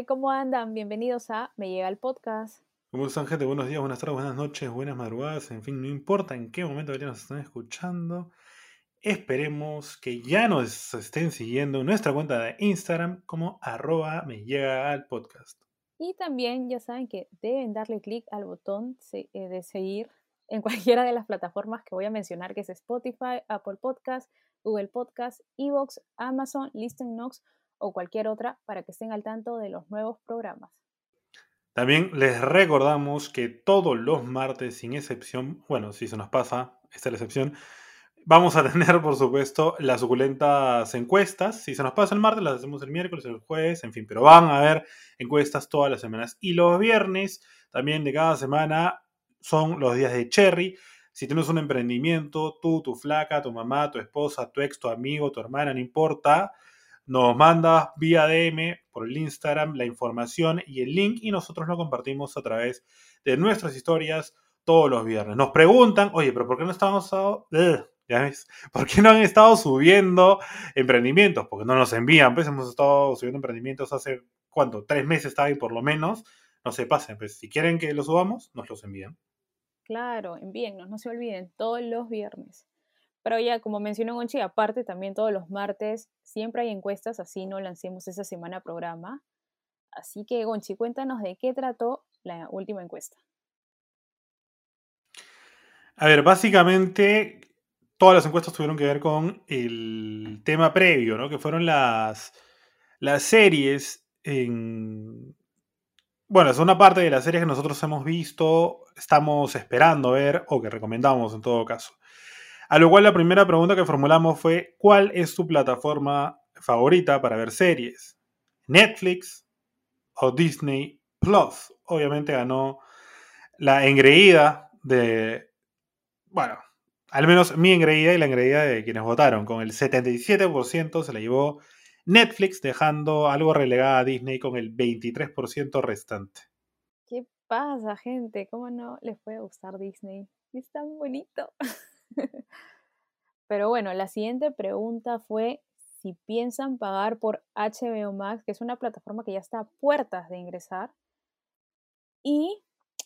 gente? ¿Cómo andan? Bienvenidos a Me Llega el Podcast. ¿Cómo están, gente? Buenos días, buenas tardes, buenas noches, buenas madrugadas, en fin, no importa en qué momento nos están escuchando. Esperemos que ya nos estén siguiendo en nuestra cuenta de Instagram como arroba me llega al podcast. Y también ya saben que deben darle clic al botón eh, de seguir en cualquiera de las plataformas que voy a mencionar, que es Spotify, Apple Podcast, Google Podcast, Evox, Amazon, Listen Notes o cualquier otra para que estén al tanto de los nuevos programas. También les recordamos que todos los martes, sin excepción, bueno, si se nos pasa, esta es la excepción, vamos a tener, por supuesto, las suculentas encuestas. Si se nos pasa el martes, las hacemos el miércoles, el jueves, en fin, pero van a haber encuestas todas las semanas. Y los viernes, también de cada semana, son los días de Cherry. Si tienes un emprendimiento, tú, tu flaca, tu mamá, tu esposa, tu ex, tu amigo, tu hermana, no importa, nos mandas vía DM por el Instagram la información y el link y nosotros lo compartimos a través de nuestras historias todos los viernes. Nos preguntan, oye, pero ¿por qué no estamos... ¿Por qué no han estado subiendo emprendimientos? Porque no nos envían, pues hemos estado subiendo emprendimientos hace, ¿cuánto? Tres meses está ahí por lo menos. No se pasen, pues si quieren que los subamos, nos los envían. Claro, envíennos, no se olviden, todos los viernes. Pero ya, como mencionó Gonchi, aparte también todos los martes siempre hay encuestas, así no lancemos esa semana programa. Así que, Gonchi, cuéntanos de qué trató la última encuesta. A ver, básicamente todas las encuestas tuvieron que ver con el tema previo, ¿no? Que fueron las, las series en... Bueno, es una parte de las series que nosotros hemos visto, estamos esperando ver o que recomendamos en todo caso. A lo cual la primera pregunta que formulamos fue, ¿cuál es tu plataforma favorita para ver series? ¿Netflix o Disney Plus? Obviamente ganó la engreída de, bueno, al menos mi engreída y la engreída de quienes votaron. Con el 77% se la llevó Netflix, dejando algo relegada a Disney con el 23% restante. ¿Qué pasa, gente? ¿Cómo no les puede gustar Disney? Es tan bonito. Pero bueno, la siguiente pregunta fue si piensan pagar por HBO Max, que es una plataforma que ya está a puertas de ingresar. Y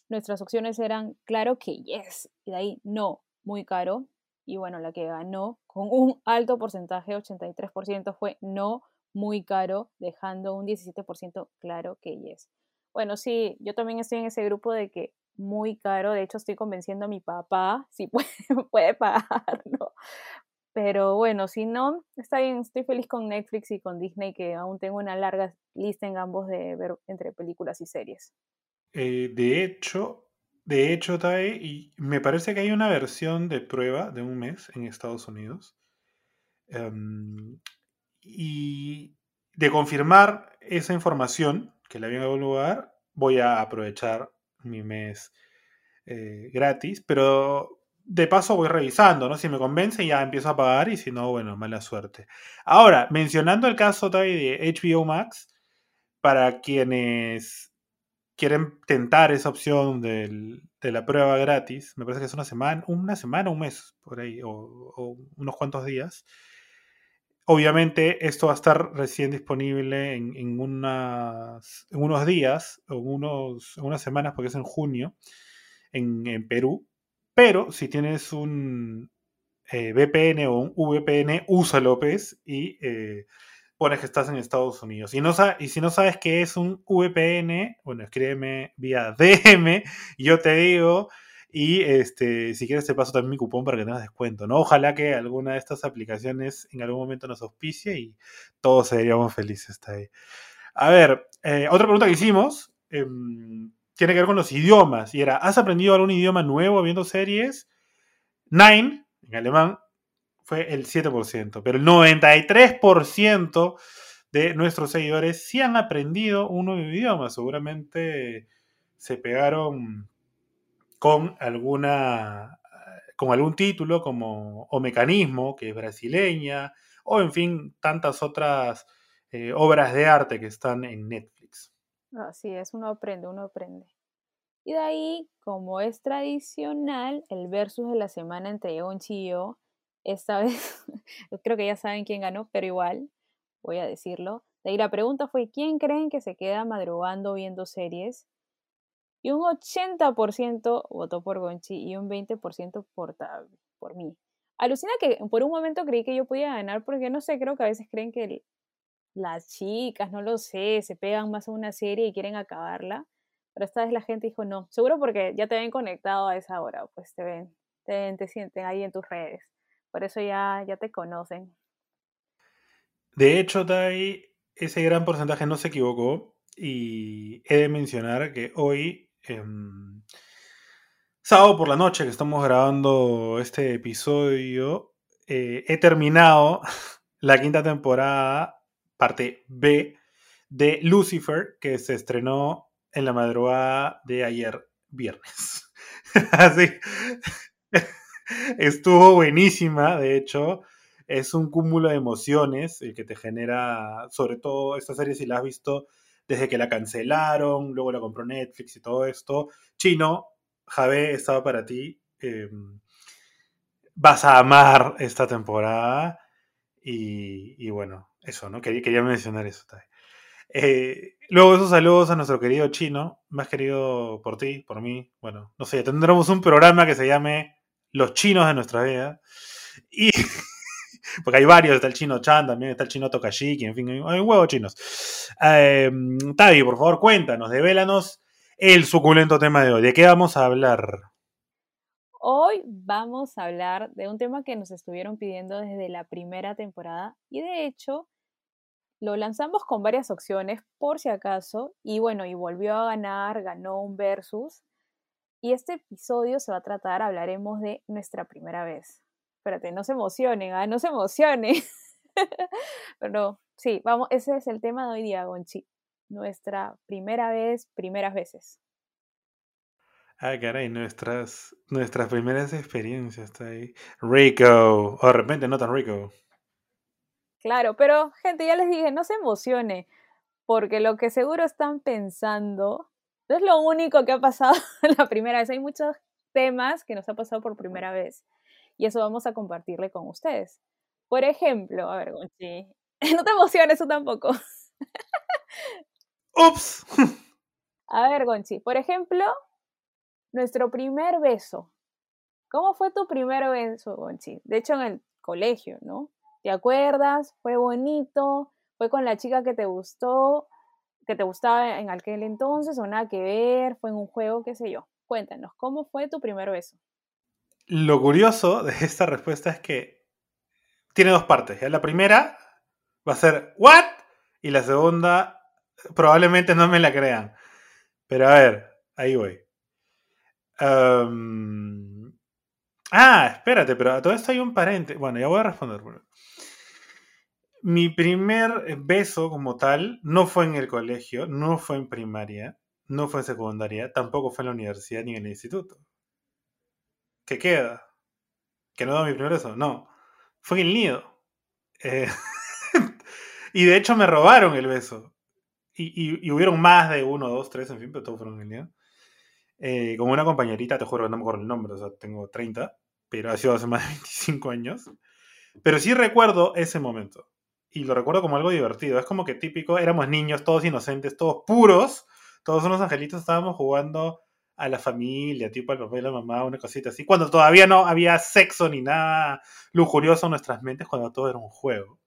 nuestras opciones eran, claro que yes, y de ahí no, muy caro. Y bueno, la que ganó con un alto porcentaje, 83%, fue no, muy caro, dejando un 17% claro que yes. Bueno, sí, yo también estoy en ese grupo de que muy caro. De hecho, estoy convenciendo a mi papá si puede, puede pagarlo. Pero bueno, si no, está bien, estoy feliz con Netflix y con Disney, que aún tengo una larga lista en ambos de ver entre películas y series. Eh, de hecho, de hecho, Tae, y me parece que hay una versión de prueba de un mes en Estados Unidos. Em, y de confirmar esa información que la había algún lugar, voy a aprovechar mi mes eh, gratis, pero de paso voy revisando, ¿no? Si me convence ya empiezo a pagar y si no, bueno, mala suerte. Ahora, mencionando el caso de HBO Max, para quienes quieren tentar esa opción de la prueba gratis, me parece que es una semana, una semana, un mes, por ahí, o, unos cuantos días. Obviamente esto va a estar recién disponible en, unas, en unos días, o unos, unas semanas, porque es en junio, en, Perú. Pero si tienes un eh, VPN o un VPN, usa López y eh, pones que estás en Estados Unidos. Y, no, y si no sabes qué es un VPN, bueno, escríbeme vía DM y yo te digo y este, si quieres te paso también mi cupón para que tengas descuento, ¿no? Ojalá que alguna de estas aplicaciones en algún momento nos auspicie y todos seríamos felices. ahí. A ver, eh, otra pregunta que hicimos em, tiene que ver con los idiomas. Y era, ¿has aprendido algún idioma nuevo viendo series? Nine, en alemán, fue el 7%, pero el 93% de nuestros seguidores sí han aprendido un nuevo idioma. Seguramente se pegaron con alguna con algún título como o mecanismo que es brasileña o en fin tantas otras eh, obras de arte que están en Netflix. Así es, uno aprende, uno aprende. Y de ahí, como es tradicional, el versus de la semana entre Onchi y yo, esta vez creo que ya saben quién ganó, pero igual voy a decirlo. De ahí la pregunta fue, ¿quién creen que se queda madrugando viendo series? Y un 80% votó por Gonchi y un 20% por, por mí. Alucina que por un momento creí que yo podía ganar porque no sé, creo que a veces creen que las chicas, no lo sé, se pegan más a una serie y quieren acabarla. Pero esta vez la gente dijo no. Seguro porque ya te ven conectado a esa hora, pues te ven, te, ven, te sienten ahí en tus redes. Por eso ya, ya te conocen. De hecho, Tai, ese gran porcentaje no se equivocó. Y he de mencionar que hoy, em, sábado por la noche que estamos grabando este episodio, eh, he terminado la quinta temporada, parte B, de Lucifer, que se estrenó en la madrugada de ayer, viernes. Así. Estuvo buenísima, de hecho. Es un cúmulo de emociones el que te genera, sobre todo esta serie si la has visto desde que la cancelaron, luego la compró Netflix y todo esto. Chino, Javé, estaba para ti. Em, vas a amar esta temporada. Y, bueno, eso, ¿no? Quería, mencionar eso. Eh, luego esos saludos a nuestro querido chino, más querido por ti, por mí. Bueno, no sé, tendremos un programa que se llame Los chinos de nuestra vida. Y. porque hay varios, está el chino Chan, también está el chino Tokashiki, en fin, hay, un huevo chinos. Eh, Tavi, por favor, cuéntanos, devélanos el suculento tema de hoy. ¿De qué vamos a hablar? Hoy vamos a hablar de un tema que nos estuvieron pidiendo desde la primera temporada y de hecho lo lanzamos con varias opciones por si acaso y bueno, y volvió a ganar, ganó un versus. Y este episodio se va a tratar, hablaremos de nuestra primera vez. Espérate, no se emocionen, ¿ah? no se emocionen. Pero sí, vamos, ese es el tema de hoy día, Gonchi. Nuestra primera vez, primeras veces. Ah, caray, nuestras, nuestras primeras experiencias está ahí. Rico, o de repente no tan rico. Claro, pero gente, ya les dije, no se emocione, porque lo que seguro están pensando no es lo único que ha pasado la primera vez. Hay muchos temas que nos ha pasado por primera vez y eso vamos a compartirle con ustedes. Por ejemplo, a ver, Gonchi, no te emociones, tú tampoco. ¡Ups! A ver, Gonchi, por ejemplo, nuestro primer beso. ¿Cómo fue tu primer beso, Gonchi? De hecho, en el colegio, ¿no? ¿Te acuerdas? ¿Fue bonito? ¿Fue con la chica que te gustó? ¿Que te gustaba en aquel entonces o nada que ver? ¿Fue en un juego? ¿Qué sé yo? Cuéntanos, ¿cómo fue tu primer beso? Lo curioso de esta respuesta es que tiene dos partes. La primera va a ser ¿What? Y la segunda probablemente no me la crean. Pero a ver, ahí voy. Ah, espérate, pero a todo esto hay un parente. Bueno, ya voy a responder mi primer beso como tal no fue en el colegio, no fue en primaria, no fue en secundaria, tampoco fue en la universidad ni en el instituto. ¿Qué queda? ¿Que no da mi primer beso? No. Fue en el nido. Eh, y de hecho me robaron el beso. Y, hubieron más de uno, dos, tres, en fin, pero todos fueron en el nido. Eh, como una compañerita, te juro que no me acuerdo el nombre, o sea, tengo 30, pero ha sido hace más de 25 años. Pero sí recuerdo ese momento y lo recuerdo como algo divertido. Es como que típico, éramos niños, todos inocentes, todos puros, todos unos angelitos estábamos jugando a la familia, tipo al papá y la mamá, una cosita así, cuando todavía no había sexo ni nada lujurioso en nuestras mentes, cuando todo era un juego.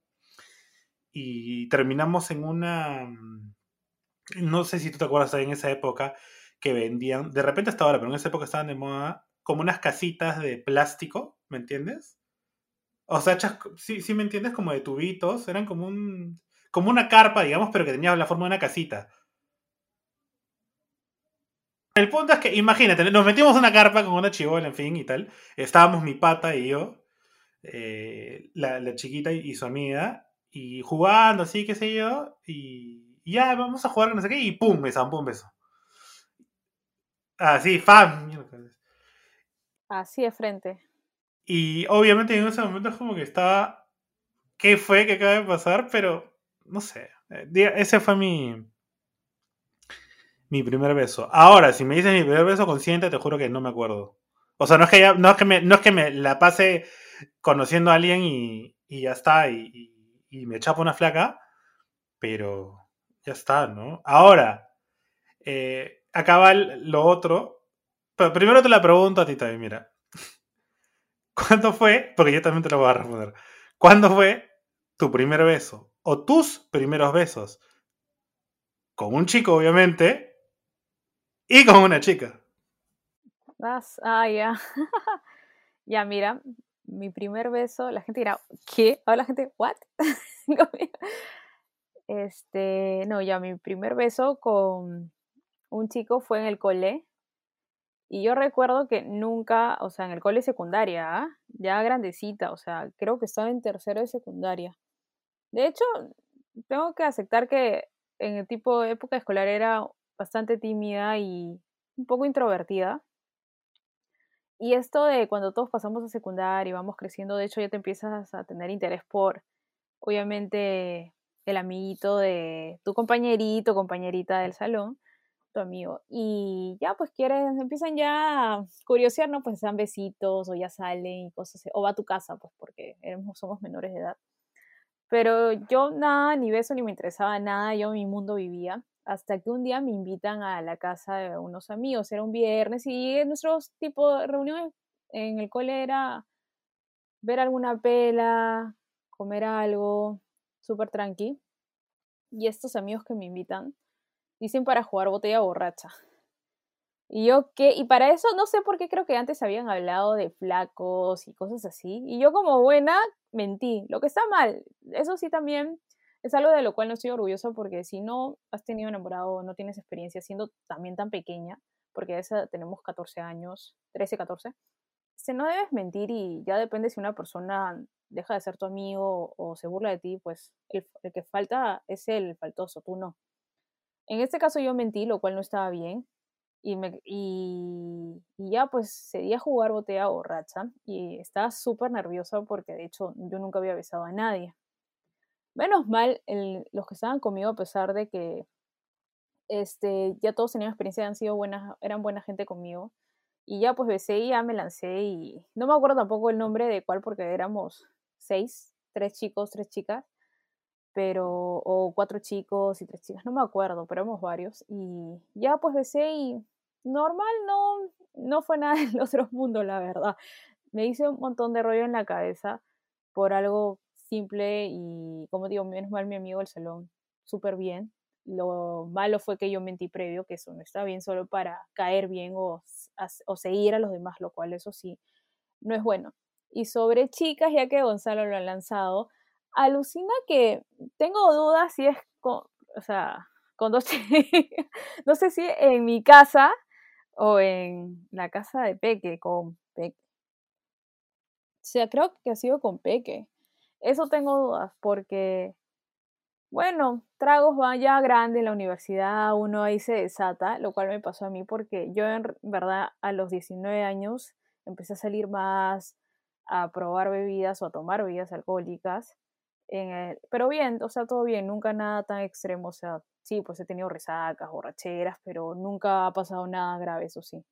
Y terminamos en una, mm, no sé si tú te acuerdas en esa época que vendían, de repente hasta ahora, pero en esa época estaban de moda, como unas casitas de plástico, ¿me entiendes? O sea, sí, sí me entiendes, como de tubitos, eran como un como una carpa, digamos, pero que tenía la forma de una casita. El punto es que, imagínate, nos metimos una carpa con una chivola, en fin, y tal. Estábamos mi pata y yo, eh, la, chiquita y, su amiga, y jugando así, qué sé yo, y, ya, vamos a jugar, no sé qué, y pum, me zampó un beso. Así, fan. Así de frente. Y obviamente en ese momento es como que estaba. ¿Qué fue que acaba de pasar? Pero no sé. Eh, ese fue mi. Mi primer beso. Ahora, si me dices mi primer beso consciente, te juro que no me acuerdo. O sea, no es que, no es que, me, no es que me la pase conociendo a alguien y, y ya está, y, y, me chapo una flaca. pero ya está, ¿no? Ahora, eh, acaba lo otro. Pero primero te la pregunto a ti también, mira. ¿Cuándo fue? Porque yo también te lo voy a responder. ¿Cuándo fue tu primer beso? O tus primeros besos. Con un chico, obviamente. Y con una chica. Ah, ya. ya, mira, mi primer beso, la gente dirá, ¿qué? Ahora la gente, ¿what? este, no, ya, mi primer beso con un chico fue en el cole. Y yo recuerdo que nunca, o sea, en el cole secundaria, ¿ah? ya grandecita, o sea, creo que estaba en tercero de secundaria. De hecho, tengo que aceptar que en el tipo de época escolar era bastante tímida y un poco introvertida. Y esto de cuando todos pasamos a secundaria y vamos creciendo, de hecho ya te empiezas a tener interés por, obviamente, el amiguito de tu compañerito, compañerita del salón, tu amigo. Y ya pues quieren, empiezan ya a curiosear, ¿no? Pues dan besitos o ya salen y cosas. O va a tu casa, pues porque somos menores de edad. Pero yo nada, ni beso, ni me interesaba nada, yo mi mundo vivía hasta que un día me invitan a la casa de unos amigos, era un viernes y nuestros tipo de reuniones en el cole era ver alguna pela, comer algo, súper tranqui. Y estos amigos que me invitan dicen para jugar botella borracha. Y yo qué, y para eso no sé por qué creo que antes habían hablado de flacos y cosas así. Y yo como buena mentí, lo que está mal. Eso sí también es algo de lo cual no estoy orgullosa porque si no has tenido enamorado, no tienes experiencia siendo también tan pequeña, porque a esa tenemos 14 años, 13, 14, se no debes mentir y ya depende si una persona deja de ser tu amigo o se burla de ti, pues el, que falta es el faltoso, tú no. En este caso yo mentí, lo cual no estaba bien. Y, me, y, ya pues sería jugar botella borracha y estaba súper nerviosa porque de hecho yo nunca había besado a nadie. Menos mal, los que estaban conmigo, a pesar de que este, ya todos tenían experiencia, han sido buenas, eran buena gente conmigo. Y ya pues besé y ya me lancé y no me acuerdo tampoco el nombre de cuál porque éramos seis, tres chicos, tres chicas, pero, o cuatro chicos y tres chicas, no me acuerdo, pero éramos varios. Y ya pues besé y normal, no, no fue nada del otro mundo, la verdad. Me hice un montón de rollo en la cabeza por algo simple y, como digo, menos mal mi amigo del salón, súper bien. Lo malo fue que yo mentí previo, que eso no está bien solo para caer bien o, o seguir a los demás, lo cual eso sí no es bueno. Y sobre chicas, ya que Gonzalo lo ha lanzado, alucina que tengo dudas si es con, o sea, con dos chicas, no sé si en mi casa o en la casa de Peque, con Peque. O sea, creo que ha sido con Peque. Eso tengo dudas porque, bueno, tragos van ya grandes en la universidad, uno ahí se desata, lo cual me pasó a mí porque yo en verdad a los 19 años empecé a salir más a probar bebidas o a tomar bebidas alcohólicas. En pero bien, o sea, todo bien, nunca nada tan extremo, o sea, sí, pues he tenido resacas, borracheras, pero nunca ha pasado nada grave, eso sí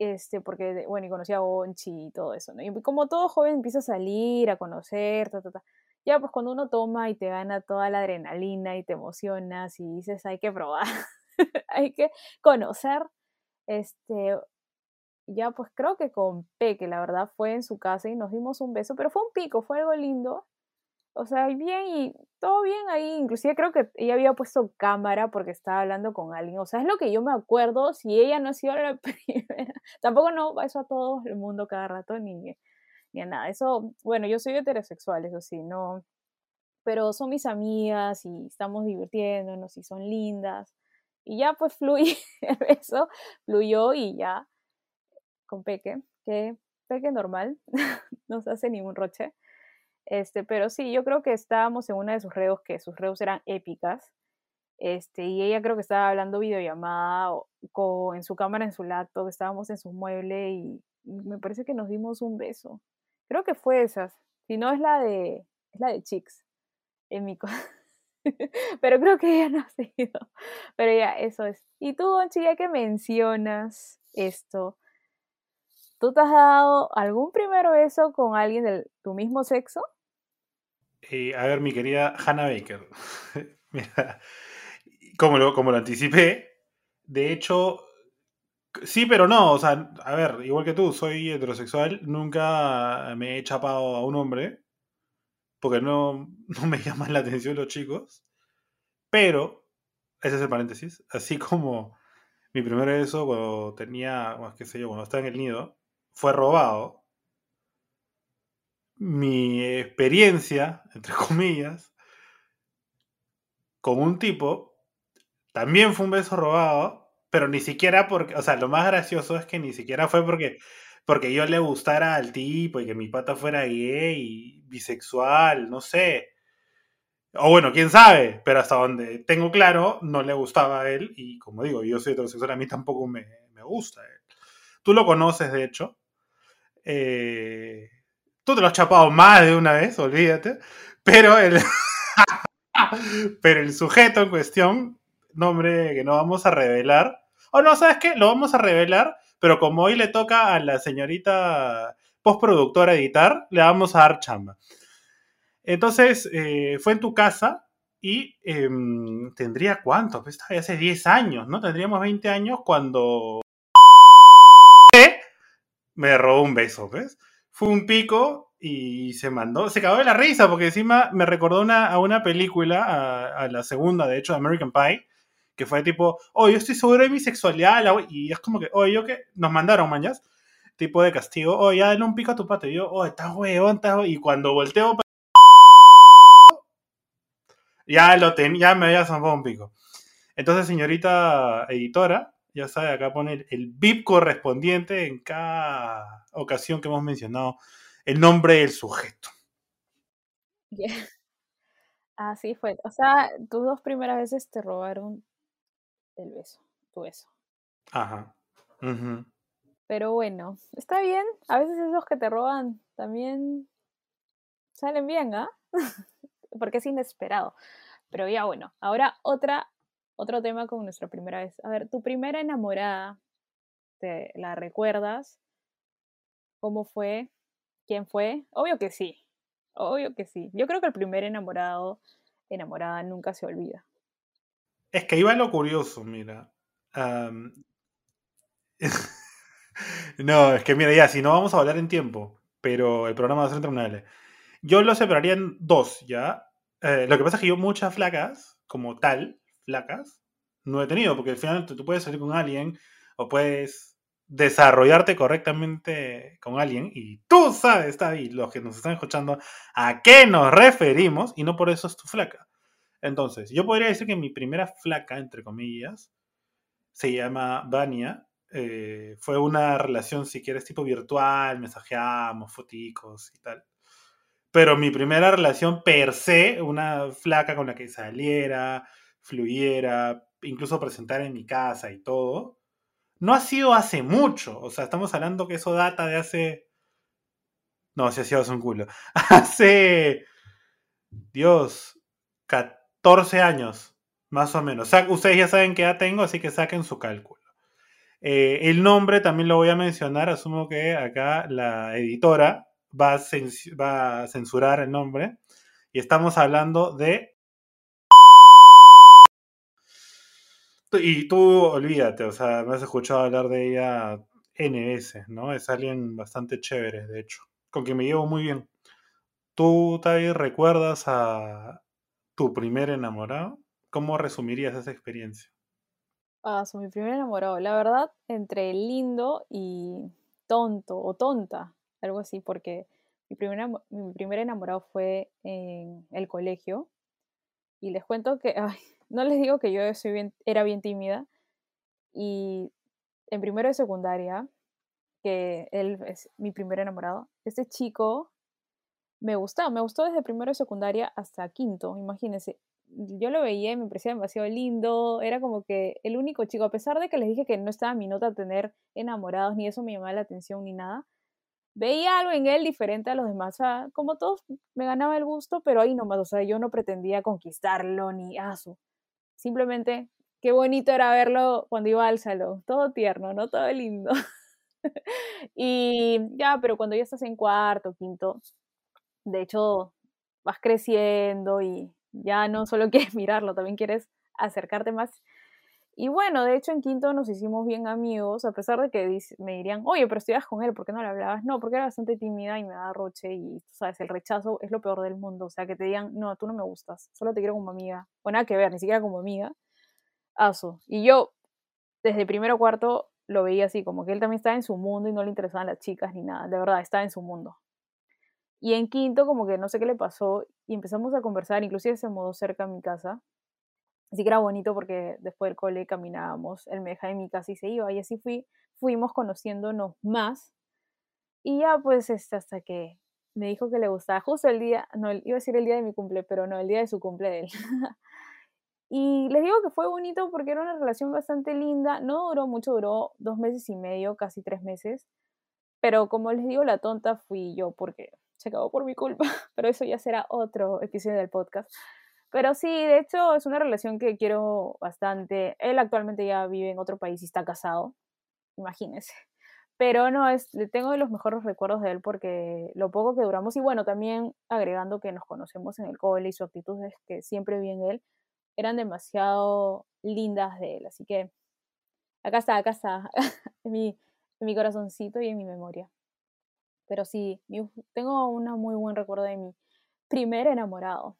este, porque, bueno, y conocía a Bonchi y todo eso, ¿no? Y como todo joven empieza a salir, a conocer, ta, ta, ta. Ya, pues cuando uno toma y te gana toda la adrenalina y te emocionas y dices, hay que probar, hay que conocer, este, ya pues creo que con Peque, la verdad, fue en su casa y nos dimos un beso, pero fue un pico, fue algo lindo, o sea, bien y todo bien ahí. Inclusive creo que ella había puesto cámara porque estaba hablando con alguien. O sea, es lo que yo me acuerdo. Si ella no ha sido la primera. Tampoco no va eso a todo el mundo cada rato ni, ni a nada. Eso, bueno, yo soy heterosexual, eso sí, no. Pero son mis amigas y estamos divirtiéndonos y son lindas. Y ya pues fluye eso, fluyó y ya con Peque, que Peque normal, no se hace ningún roche. Este, pero sí, yo creo que estábamos en una de sus reos, que sus reos eran épicas. Este, y ella creo que estaba hablando videollamada con, en su cámara, en su laptop, estábamos en su mueble y, me parece que nos dimos un beso. Creo que fue esas. Si no es la de, es la de Chicks, en mi Pero creo que ella no ha sido. Pero ya, eso es. Y tú, Bonchi, ya que mencionas esto, ¿tú te has dado algún primer beso con alguien de tu mismo sexo? Eh, a ver, mi querida Hannah Baker. Como lo, como lo anticipé, de hecho, sí, pero no. O sea, a ver, igual que tú, soy heterosexual, nunca me he chapado a un hombre, porque no, no me llaman la atención los chicos. Pero, ese es el paréntesis, así como mi primer beso cuando tenía, qué sé yo, cuando estaba en el nido, fue robado. Mi experiencia, entre comillas, con un tipo, también fue un beso robado, pero ni siquiera porque, o sea, lo más gracioso es que ni siquiera fue porque, porque yo le gustara al tipo y que mi pata fuera gay, bisexual, no sé. O bueno, quién sabe, pero hasta donde tengo claro, no le gustaba a él y como digo, yo soy heterosexual, a mí tampoco me, me gusta él. Tú lo conoces, de hecho. Eh, tú te lo has chapado más de una vez, olvídate. Pero el, pero el sujeto en cuestión, nombre que no vamos a revelar. O no, ¿sabes qué? Lo vamos a revelar, pero como hoy le toca a la señorita postproductora editar, le vamos a dar chamba. Entonces, eh, fue en tu casa y eh, tendría cuánto, pues hace 10 años, ¿no? Tendríamos 20 años cuando me robó un beso, ¿ves? Fue un pico y se mandó, se cagó de la risa porque encima me recordó a una película, a, la segunda, de hecho, American Pie, que fue tipo, oh, yo estoy seguro de mi sexualidad, y es como que, oh, yo que nos mandaron mañas, tipo de castigo, oh, ya dale un pico a tu pato, y yo, oh, estás huevón, estás y cuando volteo ya lo tenía, ya me había zampado un pico. Entonces, señorita editora, ya sabe, acá pone el VIP correspondiente en cada ocasión que hemos mencionado el nombre del sujeto. Yeah. Así fue. O sea, tus dos primeras veces te robaron el beso, tu beso. Ajá. Uh -huh. Pero bueno, está bien. A veces esos que te roban también salen bien, ¿ah? ¿eh? Porque es inesperado. Pero ya bueno, ahora otra, otro tema con nuestra primera vez. A ver, tu primera enamorada, ¿te la recuerdas? ¿Cómo fue? ¿Quién fue? Obvio que sí. Obvio que sí. Yo creo que el primer enamorado, enamorada, nunca se olvida. Es que iba lo curioso, mira. No, es que mira, ya, si no vamos a hablar en tiempo, pero el programa va a ser interminable. Yo lo separaría en dos, ¿ya? Eh, lo que pasa es que yo muchas flacas, como tal, flacas, no he tenido, porque al tú puedes salir con alguien o puedes desarrollarte correctamente con alguien y tú sabes, David, los que nos están escuchando, a qué nos referimos y no por eso es tu flaca. Entonces, yo podría decir que mi primera flaca, entre comillas, se llama Vania. Eh, fue una relación, si quieres, tipo virtual, mensajeamos, foticos y tal. Pero mi primera relación per se, una flaca con la que saliera, fluyera, incluso presentar en mi casa y todo, no ha sido hace mucho. O sea, estamos hablando que eso data de hace. No, si ha sido hace un culo. Hace. Dios. 14 años, más o menos. O sea, ustedes ya saben qué edad tengo, así que saquen su cálculo. Eh, el nombre también lo voy a mencionar. Asumo que acá la editora va va a censurar el nombre. Y estamos hablando de Y tú olvídate, o sea, me has escuchado hablar de ella N ¿no? Es alguien bastante chévere, de hecho, con quien me llevo muy bien. ¿Tú, Tai, recuerdas a tu primer enamorado? ¿Cómo resumirías esa experiencia? Ah, mi primer enamorado. La verdad, entre lindo y tonto o tonta, algo así, porque mi primer, mi primer enamorado fue en el colegio. Y les cuento que, no les digo que yo soy bien, era bien tímida. Y en primero de secundaria, que él es mi primer enamorado, este chico me gustaba, me gustó desde primero de secundaria hasta quinto, imagínense. Yo lo veía y me parecía demasiado lindo, era como que el único chico, a pesar de que les dije que no estaba mi nota tener enamorados, ni eso me llamaba la atención ni nada, veía algo en él diferente a los demás. O sea, como todos, me ganaba el gusto, pero ahí nomás, o sea, yo no pretendía conquistarlo ni aso. Simplemente, qué bonito era verlo cuando iba al salón. Todo tierno, ¿no? Todo lindo. y ya, pero cuando ya estás en cuarto, quinto, de hecho, vas creciendo y Ya no solo quieres mirarlo, también quieres acercarte más. Y bueno, de hecho en quinto nos hicimos bien amigos, a pesar de que me dirían, oye, pero estudias con él, ¿por qué no le hablabas? No, porque era bastante tímida y me daba roche y, sabes, el rechazo es lo peor del mundo. O sea, que te digan, no, tú no me gustas, solo te quiero como amiga. O nada que ver, ni siquiera como amiga. Aso. Y yo, desde primero cuarto, lo veía así, como que él también estaba en su mundo y no le interesaban las chicas ni nada. De verdad, estaba en su mundo. Y en quinto, como que no sé qué le pasó, y empezamos a conversar, inclusive se mudó cerca a mi casa. Así que era bonito porque después del cole caminábamos, él me dejaba en mi casa y se iba, y así fui, fuimos conociéndonos más. Y ya pues este, hasta que me dijo que le gustaba, justo el día, no, iba a decir el día de mi cumple, pero no, el día de su cumple de él. y les digo que fue bonito porque era una relación bastante linda, no duró mucho, duró dos meses y medio, casi tres meses, pero como les digo, la tonta fui yo porque se acabó por mi culpa, pero eso ya será otro episodio del podcast. Pero sí, de hecho es una relación que quiero bastante. Él actualmente ya vive en otro país y está casado, imagínense. Pero no, es, le tengo los mejores recuerdos de él porque lo poco que duramos, y bueno, también agregando que nos conocemos en el cole y su actitud es que siempre vi en él, eran demasiado lindas de él. Así que acá está, acá está, en mi, en mi corazoncito y en mi memoria. Pero sí, tengo un muy buen recuerdo de mi primer enamorado.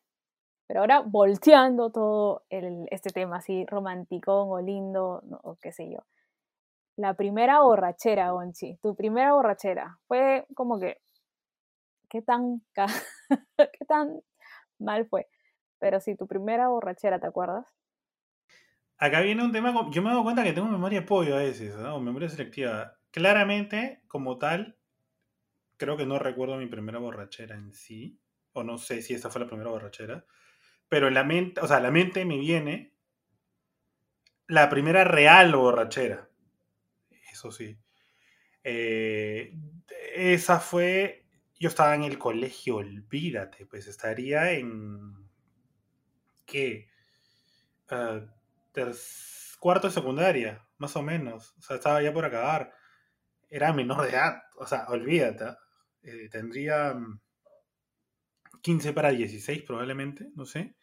Pero ahora volteando todo este tema así romántico o lindo, o qué sé yo. La primera borrachera, Gonchi, tu primera borrachera, fue como que, ¿qué tan, qué tan mal fue? Pero sí, tu primera borrachera, ¿te acuerdas? Acá viene un tema, yo me doy cuenta que tengo memoria de pollo a veces, ¿no? memoria selectiva. Claramente, como tal, creo que no recuerdo mi primera borrachera en sí, o no sé si esa fue la primera borrachera, pero en la mente, o sea, la mente me viene la primera real borrachera. Eso sí. Eh, esa fue, yo estaba en el colegio, olvídate, pues estaría en, ¿qué? Uh, cuarto de secundaria, más o menos. O sea, estaba ya por acabar. Era menor de edad, o sea, olvídate. Eh, tendría 15 mm, para 16 probablemente, no sé.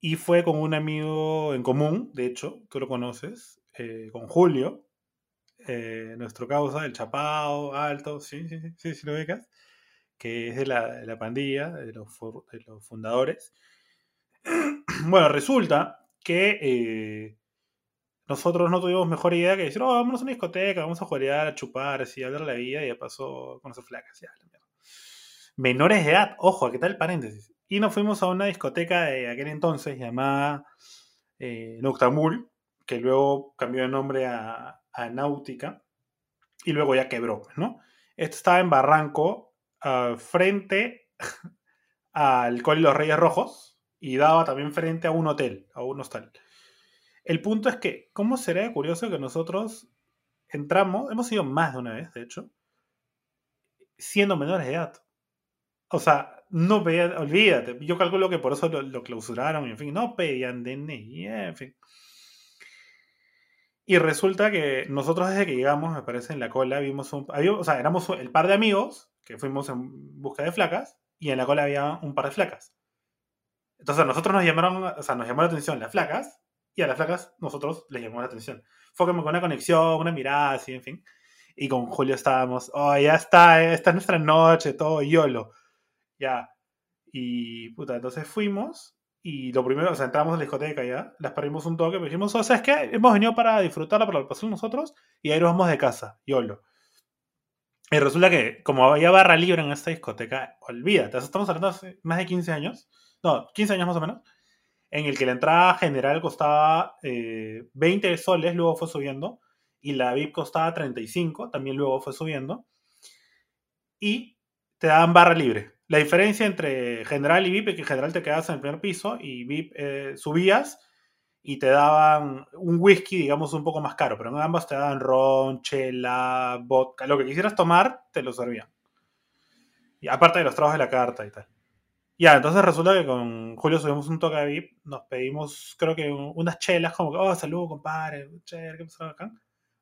Y fue con un amigo en común, de hecho, tú lo conoces, eh, con Julio, eh, nuestro causa, el Chapao, Alto, sí, sí, sí, sí, lo becas, que es de la, pandilla, de los, de los, fundadores. bueno, resulta que nosotros no tuvimos mejor idea que decir, oh, vámonos a una discoteca, vamos a jugar, a chupar, así, a ver la vida, y ya pasó con esas flacas. Ya, Menores de edad, ojo, aquí está el paréntesis. Y nos fuimos a una discoteca de aquel entonces llamada eh, que luego cambió de nombre a, Náutica, y luego ya quebró, ¿no? Esto estaba en Barranco, frente al Coli Los Reyes Rojos, y daba también frente a un hotel, a un hostal. El punto es que, ¿cómo será curioso que nosotros entramos, hemos ido más de una vez, de hecho, siendo menores de edad? O sea, no pedían, olvídate, yo calculo que por eso lo, clausuraron, en fin, no pedían DNI, en fin. Y resulta que nosotros desde que llegamos, me parece, en la cola, vimos un... o sea, éramos el par de amigos que fuimos en busca de flacas y en la cola había un par de flacas. Entonces nosotros nos llamaron, o sea, nos llamó la atención las flacas y a las flacas nosotros les llamó la atención. Fue como con una conexión, una mirada, así, en fin. Y con Julio estábamos, oh, ya está, esta es nuestra noche, todo YOLO. Ya. Y puta, entonces fuimos y lo primero, o sea, entramos a la discoteca ya, las perdimos un toque, pero dijimos, o sea, es que hemos venido para disfrutarla, para pasar nosotros, y ahí nos vamos de casa, YOLO. Y resulta que, como había barra libre en esta discoteca, olvídate, estamos hablando hace más de 15 años, no, 15 años más o menos, en el que la entrada general costaba 20 eh, soles, luego fue subiendo, y la VIP costaba 35, también luego fue subiendo, y te daban barra libre. La diferencia entre general y VIP es que general te quedabas en el primer piso y VIP eh, subías y te daban un whisky, digamos, un poco más caro, pero en ambas te daban ron, chela, vodka, lo que quisieras tomar, te lo servían. Y aparte de los trabajos de la carta y tal. Ya, entonces resulta que con Julio subimos un toque de VIP, nos pedimos, creo que unas chelas, como que, oh, saludo, compadre, chévere, ¿qué pasó acá?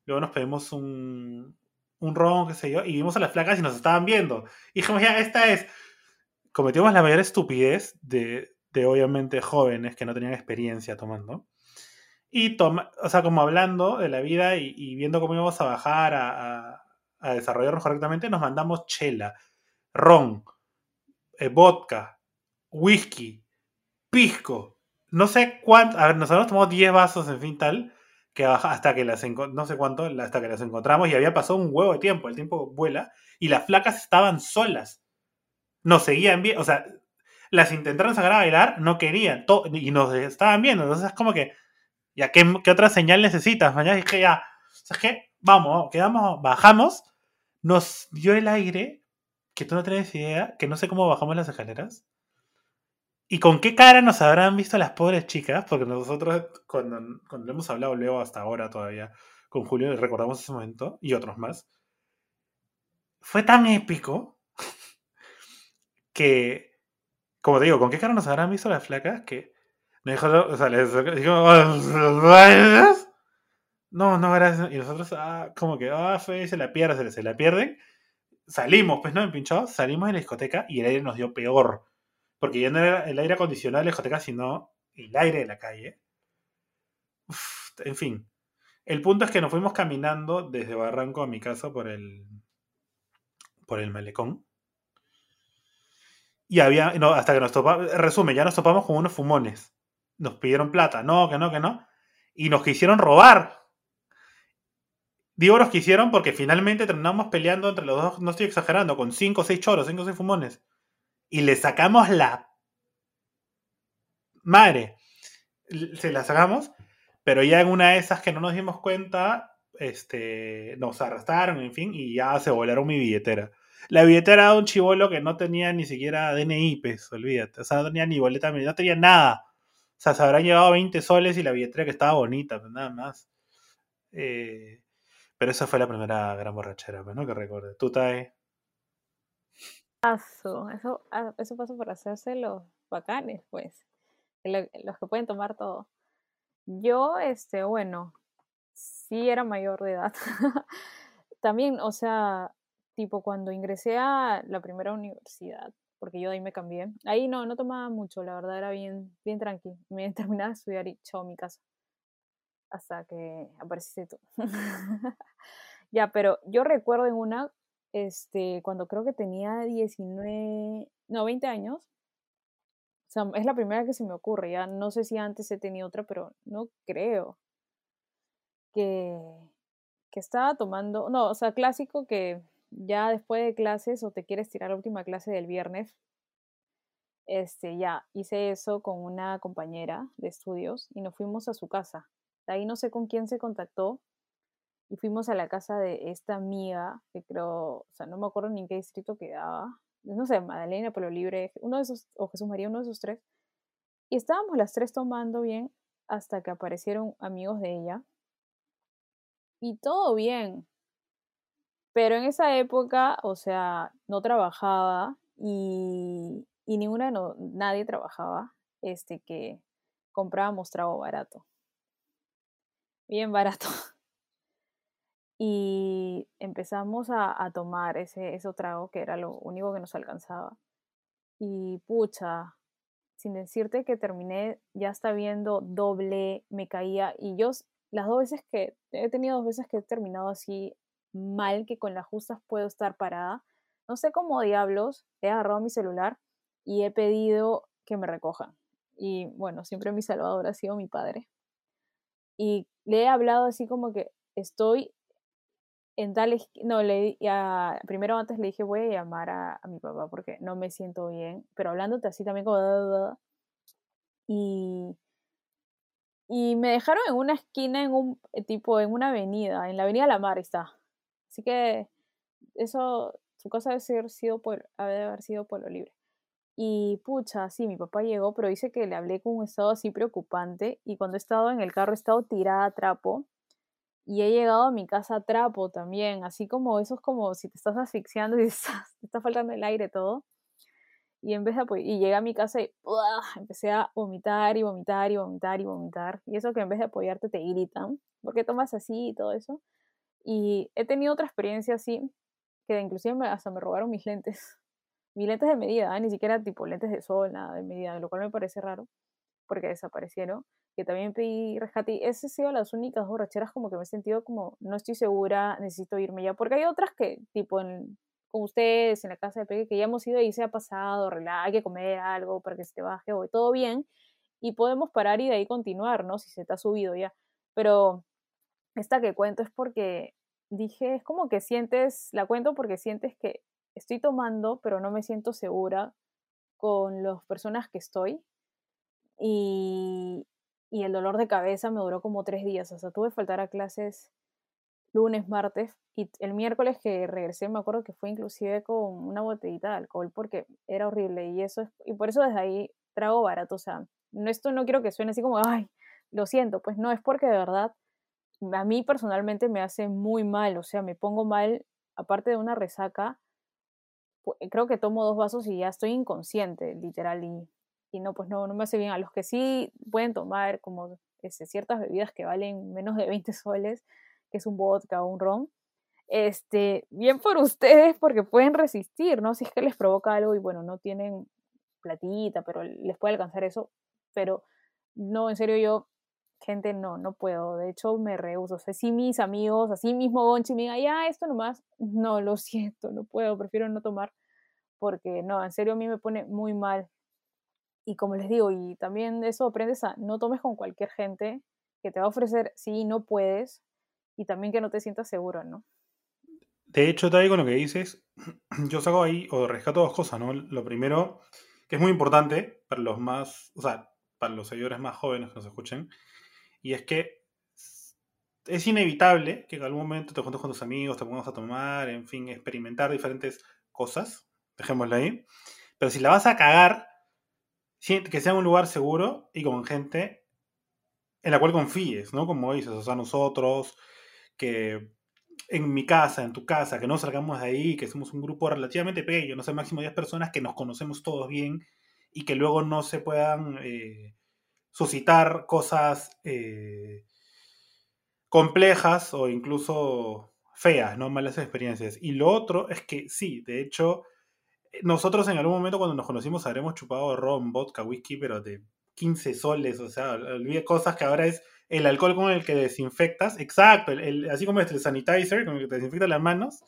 Luego nos pedimos un, un ron, qué sé yo, y vimos a las flacas y nos estaban viendo. Y dijimos, ya, esta es. Cometimos la mayor estupidez de, de obviamente jóvenes que no tenían experiencia tomando. Y toma, o sea, como hablando de la vida y, viendo cómo íbamos a bajar a, a, desarrollarnos correctamente, nos mandamos chela, ron, eh, vodka, whisky, pisco, no sé cuánto, a ver, nosotros tomamos 10 vasos, en fin, tal, que hasta que las, no sé cuánto, hasta que las encontramos y había pasado un huevo de tiempo, el tiempo vuela, y las flacas estaban solas. Nos seguían bien, o sea, las intentaron sacar a bailar, no querían, y nos estaban viendo, entonces es como que, ya, ¿qué, qué otra señal necesitas? Mañana dije, ya, ¿sabes qué? Vamos, quedamos, bajamos, nos dio el aire, que tú no tienes idea, que no sé cómo bajamos las escaleras, ¿Y con qué cara nos habrán visto las pobres chicas? Porque nosotros, cuando, cuando hemos hablado luego hasta ahora todavía con Julio, recordamos ese momento y otros más, fue tan épico que, como te digo, ¿con qué cara nos habrán visto las flacas? Que me dijo, o sea, les dijo, no, no, gracias. Y nosotros, ah, como que, ah, fue, se la pierde, se, la pierden. Salimos, pues, ¿no? En pinchado, salimos de la discoteca y el aire nos dio peor porque ya no era el aire acondicionado de la discoteca, sino el aire de la calle. en fin. El punto es que nos fuimos caminando desde Barranco a mi casa por el, por el malecón. Y había, no, hasta que nos topamos, resumen, ya nos topamos con unos fumones. Nos pidieron plata, no, que no, que no. Y nos quisieron robar. Digo nos quisieron porque finalmente terminamos peleando entre los dos, no estoy exagerando, con cinco o seis choros, cinco o seis fumones y le sacamos la madre. Se la sacamos, pero ya en una de esas que no nos dimos cuenta, este, nos arrastraron, en fin, y ya se volaron mi billetera. La billetera de un chivolo que no tenía ni siquiera DNI, pues, olvídate. O sea, no tenía ni boleta, no tenía nada. O sea, se habrán llevado 20 soles y la billetera que estaba bonita, pues nada más. Eh, pero esa fue la primera gran borrachera, pues, ¿no? Que recuerdo. ¿Tú, Tae? Eso, ah, eso pasa por hacerse los bacanes, pues, los que pueden tomar todo. Yo, este, bueno, sí era mayor de edad. También, o sea, tipo cuando ingresé a la primera universidad, porque yo de ahí me cambié, ahí no, no tomaba mucho, la verdad era bien, bien tranqui. Me terminaba de estudiar y chao mi casa. Hasta que apareciste tú. ya, pero yo recuerdo en una este, cuando creo que tenía 19, no, 20 años. Es la primera que se me ocurre, ya no sé si antes he tenido otra, pero no creo que, que estaba tomando, no, o sea, clásico que ya después de clases o te quieres tirar la última clase del viernes, este, ya hice eso con una compañera de estudios y nos fuimos a su casa. De ahí no sé con quién se contactó, y fuimos a la casa de esta amiga, que creo, o sea, no me acuerdo ni en qué distrito quedaba, no sé, Madalena, Pueblo Libre, uno de esos, o Jesús María, uno de esos tres. Y estábamos las tres tomando bien hasta que aparecieron amigos de ella. Y todo bien. Pero en esa época, o sea, no trabajaba y, y ninguna, no, nadie trabajaba, este, que comprábamos trago barato. Bien barato. y empezamos a, tomar ese, ese trago que era lo único que nos alcanzaba. Y pucha, sin decirte que terminé ya está viendo doble, me caía y yo las dos veces que he tenido dos veces que he terminado así mal que con las justas puedo estar parada. No sé cómo diablos he agarrado mi celular y he pedido que me recojan. Y bueno, siempre mi salvador ha sido mi padre. Y le he hablado así como que estoy en tal, no, le, primero antes le dije voy a llamar a, mi papá porque no me siento bien, pero hablándote así también como... Y, y me dejaron en una esquina, en un tipo, en una avenida, en la avenida La Mar está. Así que eso, su casa debe, ser, sido por, debe haber sido Pueblo Libre. Y pucha, sí, mi papá llegó, pero dice que le hablé con un estado así preocupante y cuando he estado en el carro he estado tirada a trapo y he llegado a mi casa a trapo también, así como eso es como si te estás asfixiando y te está faltando el aire todo. Y en vez de y llegué a mi casa y empecé a vomitar y vomitar y vomitar y vomitar. Y eso que en vez de apoyarte te gritan, porque tomas así y todo eso. Y he tenido otra experiencia así, que inclusive hasta me robaron mis lentes. mis lentes de medida, ¿ah? ni siquiera tipo lentes de sol, nada de medida, lo cual me parece raro, porque desaparecieron, que también pedí rescate, esas han sido las únicas borracheras como que me he sentido como, no estoy segura, necesito irme ya, porque hay otras que, tipo, en, con ustedes, en la casa de Peque, que ya hemos ido y se ha pasado, hay que comer algo para que se te baje, o todo bien, y podemos parar y de ahí continuar, ¿no? Si se te ha subido ya. Pero esta que cuento es porque dije, es como que sientes, la cuento porque sientes que estoy tomando, pero no me siento segura con las personas que estoy. Y, y el dolor de cabeza me duró como tres días. O sea, tuve que faltar a clases lunes, martes. Y el miércoles que regresé, me acuerdo que fue inclusive con una botellita de alcohol porque era horrible. Y eso es, y por eso desde ahí trago barato. O sea, no, esto no quiero que suene así como, ay, lo siento. Pues no, es porque de verdad a mí personalmente me hace muy mal. O sea, me pongo mal, aparte de una resaca, creo que tomo dos vasos y ya estoy inconsciente, literal, y, y no, pues no, no me hace bien. A los que sí pueden tomar como este, ciertas bebidas que valen menos de 20 soles, que es un vodka o un ron, este, bien por ustedes porque pueden resistir, ¿no? Si es que les provoca algo y bueno, no tienen platita, pero les puede alcanzar eso, pero no, en serio yo, gente, no, no puedo, de hecho me rehuso, o sea, si mis amigos, así mismo Gonchi me diga, ya, esto nomás, no, lo siento, no puedo, prefiero no tomar, porque no, en serio a mí me pone muy mal, y como les digo, y también de eso aprendes a no tomes con cualquier gente que te va a ofrecer, sí, no puedes, y también que no te sientas seguro, ¿no? De hecho, tal con lo que dices, yo saco ahí o rescato dos cosas, ¿no? Lo primero, que es muy importante para los más, o sea, para los seguidores más jóvenes que nos escuchen, y es que es inevitable que en algún momento te juntes con tus amigos, te pongas a tomar, en fin, experimentar diferentes cosas, dejémoslo ahí, pero si la vas a cagar, que sea un lugar seguro y con gente en la cual confíes, ¿no? Como dices, o sea, nosotros, que en mi casa, en tu casa, que no salgamos de ahí, que somos un grupo relativamente pequeño, no sé, máximo 10 personas, que nos conocemos todos bien y que luego no se puedan eh, suscitar cosas eh, complejas o incluso feas, ¿no? Malas experiencias. Y lo otro es que sí, de hecho, nosotros en algún momento cuando nos conocimos habremos chupado ron, vodka, whisky, pero de 15 soles, o sea, cosas que ahora es el alcohol con el que desinfectas, exacto, así como este, sanitizer con el que te desinfectas las manos,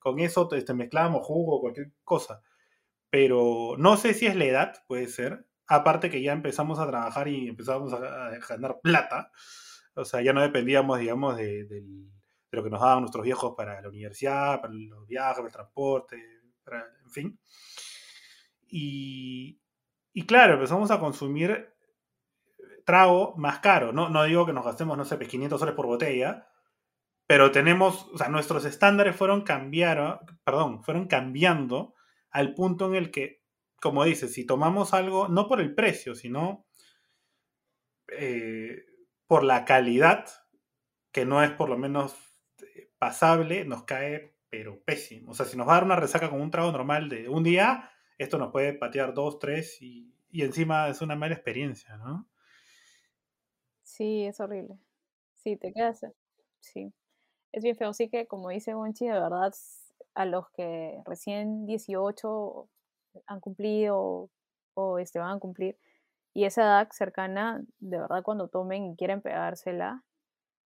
con eso este, mezclamos jugo, cualquier cosa. Pero no sé si es la edad, puede ser. Aparte que ya empezamos a trabajar y empezamos a, ganar plata. O sea, ya no dependíamos, digamos, de, lo que nos daban nuestros viejos para la universidad, para los viajes, para el transporte, en fin. Y, claro, empezamos a consumir trago más caro. No, no digo que nos gastemos, no sé, 500 pues, soles por botella, pero tenemos, o sea, nuestros estándares fueron cambiar, perdón, fueron cambiando al punto en el que, como dices, si tomamos algo, no por el precio, sino eh, por la calidad, que no es por lo menos eh, pasable, nos cae, pero pésimo. O sea, si nos va a dar una resaca con un trago normal de un día, esto nos puede patear dos, tres y, y encima es una mala experiencia, ¿no? Sí, es horrible. Sí, te quedas. Sí, es bien feo. Sí que, como dice Gonchi, de verdad, a los que recién 18 han cumplido o este, van a cumplir, y esa edad cercana, de verdad, cuando tomen y quieren pegársela,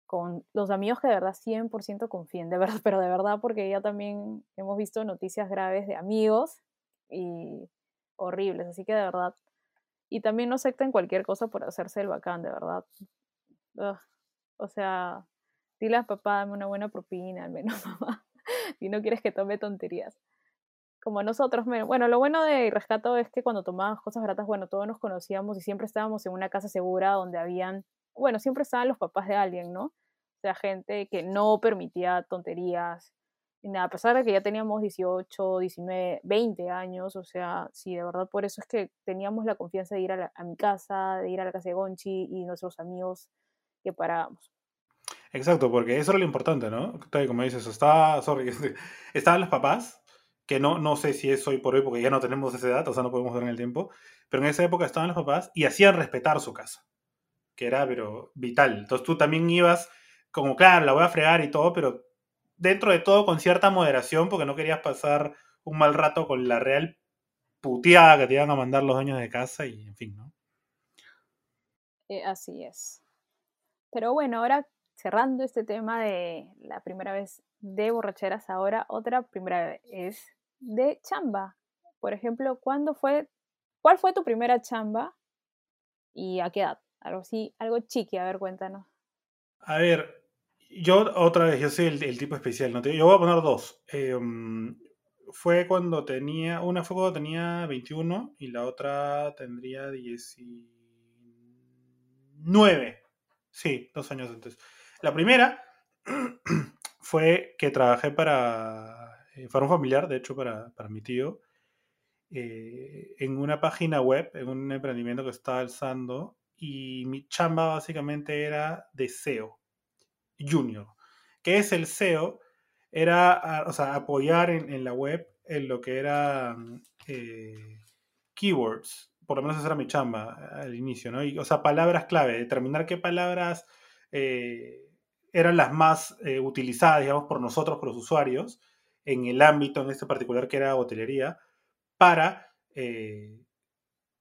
con los amigos que de verdad 100% confíen, de verdad, pero de verdad, porque ya también hemos visto noticias graves de amigos y horribles, así que de verdad, y también no acepten cualquier cosa por hacerse el bacán, de verdad. O sea, dile a papá, dame una buena propina, al menos mamá, si no quieres que tome tonterías. Como nosotros, bueno, lo bueno de Rescato es que cuando tomábamos cosas baratas, bueno, todos nos conocíamos y siempre estábamos en una casa segura donde habían, bueno, siempre estaban los papás de alguien, ¿no? O sea, gente que no permitía tonterías, a pesar de que ya teníamos 18, 19, 20 años, o sea, sí, de verdad por eso es que teníamos la confianza de ir a, mi casa, de ir a la casa de Gonchi y nuestros amigos que parábamos. Exacto, porque eso era lo importante, ¿no? Como dices, está, sorry, estaban los papás, que no, no sé si es hoy por hoy, porque ya no tenemos esa edad, o sea, no podemos ver en el tiempo, pero en esa época estaban los papás y hacían respetar su casa, que era, pero vital. Entonces tú también ibas como, claro, la voy a fregar y todo, pero dentro de todo con cierta moderación, porque no querías pasar un mal rato con la real puteada que te iban a mandar los dueños de casa y en fin, ¿no? Eh, así es. Pero bueno, ahora cerrando este tema de la primera vez de borracheras, ahora otra primera vez es de chamba. Por ejemplo, ¿cuándo fue, cuál fue tu primera chamba y a qué edad? Algo así, algo chiqui, a ver, cuéntanos. A ver, yo otra vez, yo soy el, tipo especial, ¿no? Yo voy a poner dos. Em, fue cuando tenía, una fue cuando tenía 21 y la otra tendría 19. Sí, dos años antes. La primera fue que trabajé para, eh, un familiar, de hecho para, para mi tío, eh, en una página web, en un emprendimiento que estaba alzando y mi chamba básicamente era de SEO junior. ¿Qué es el SEO? Era, o sea, apoyar en, la web en lo que era eh, keywords. Por lo menos esa era mi chamba al inicio, ¿no? o sea, palabras clave, determinar qué palabras eh, eran las más eh, utilizadas, digamos, por nosotros, por los usuarios, en el ámbito, en este particular que era hotelería, para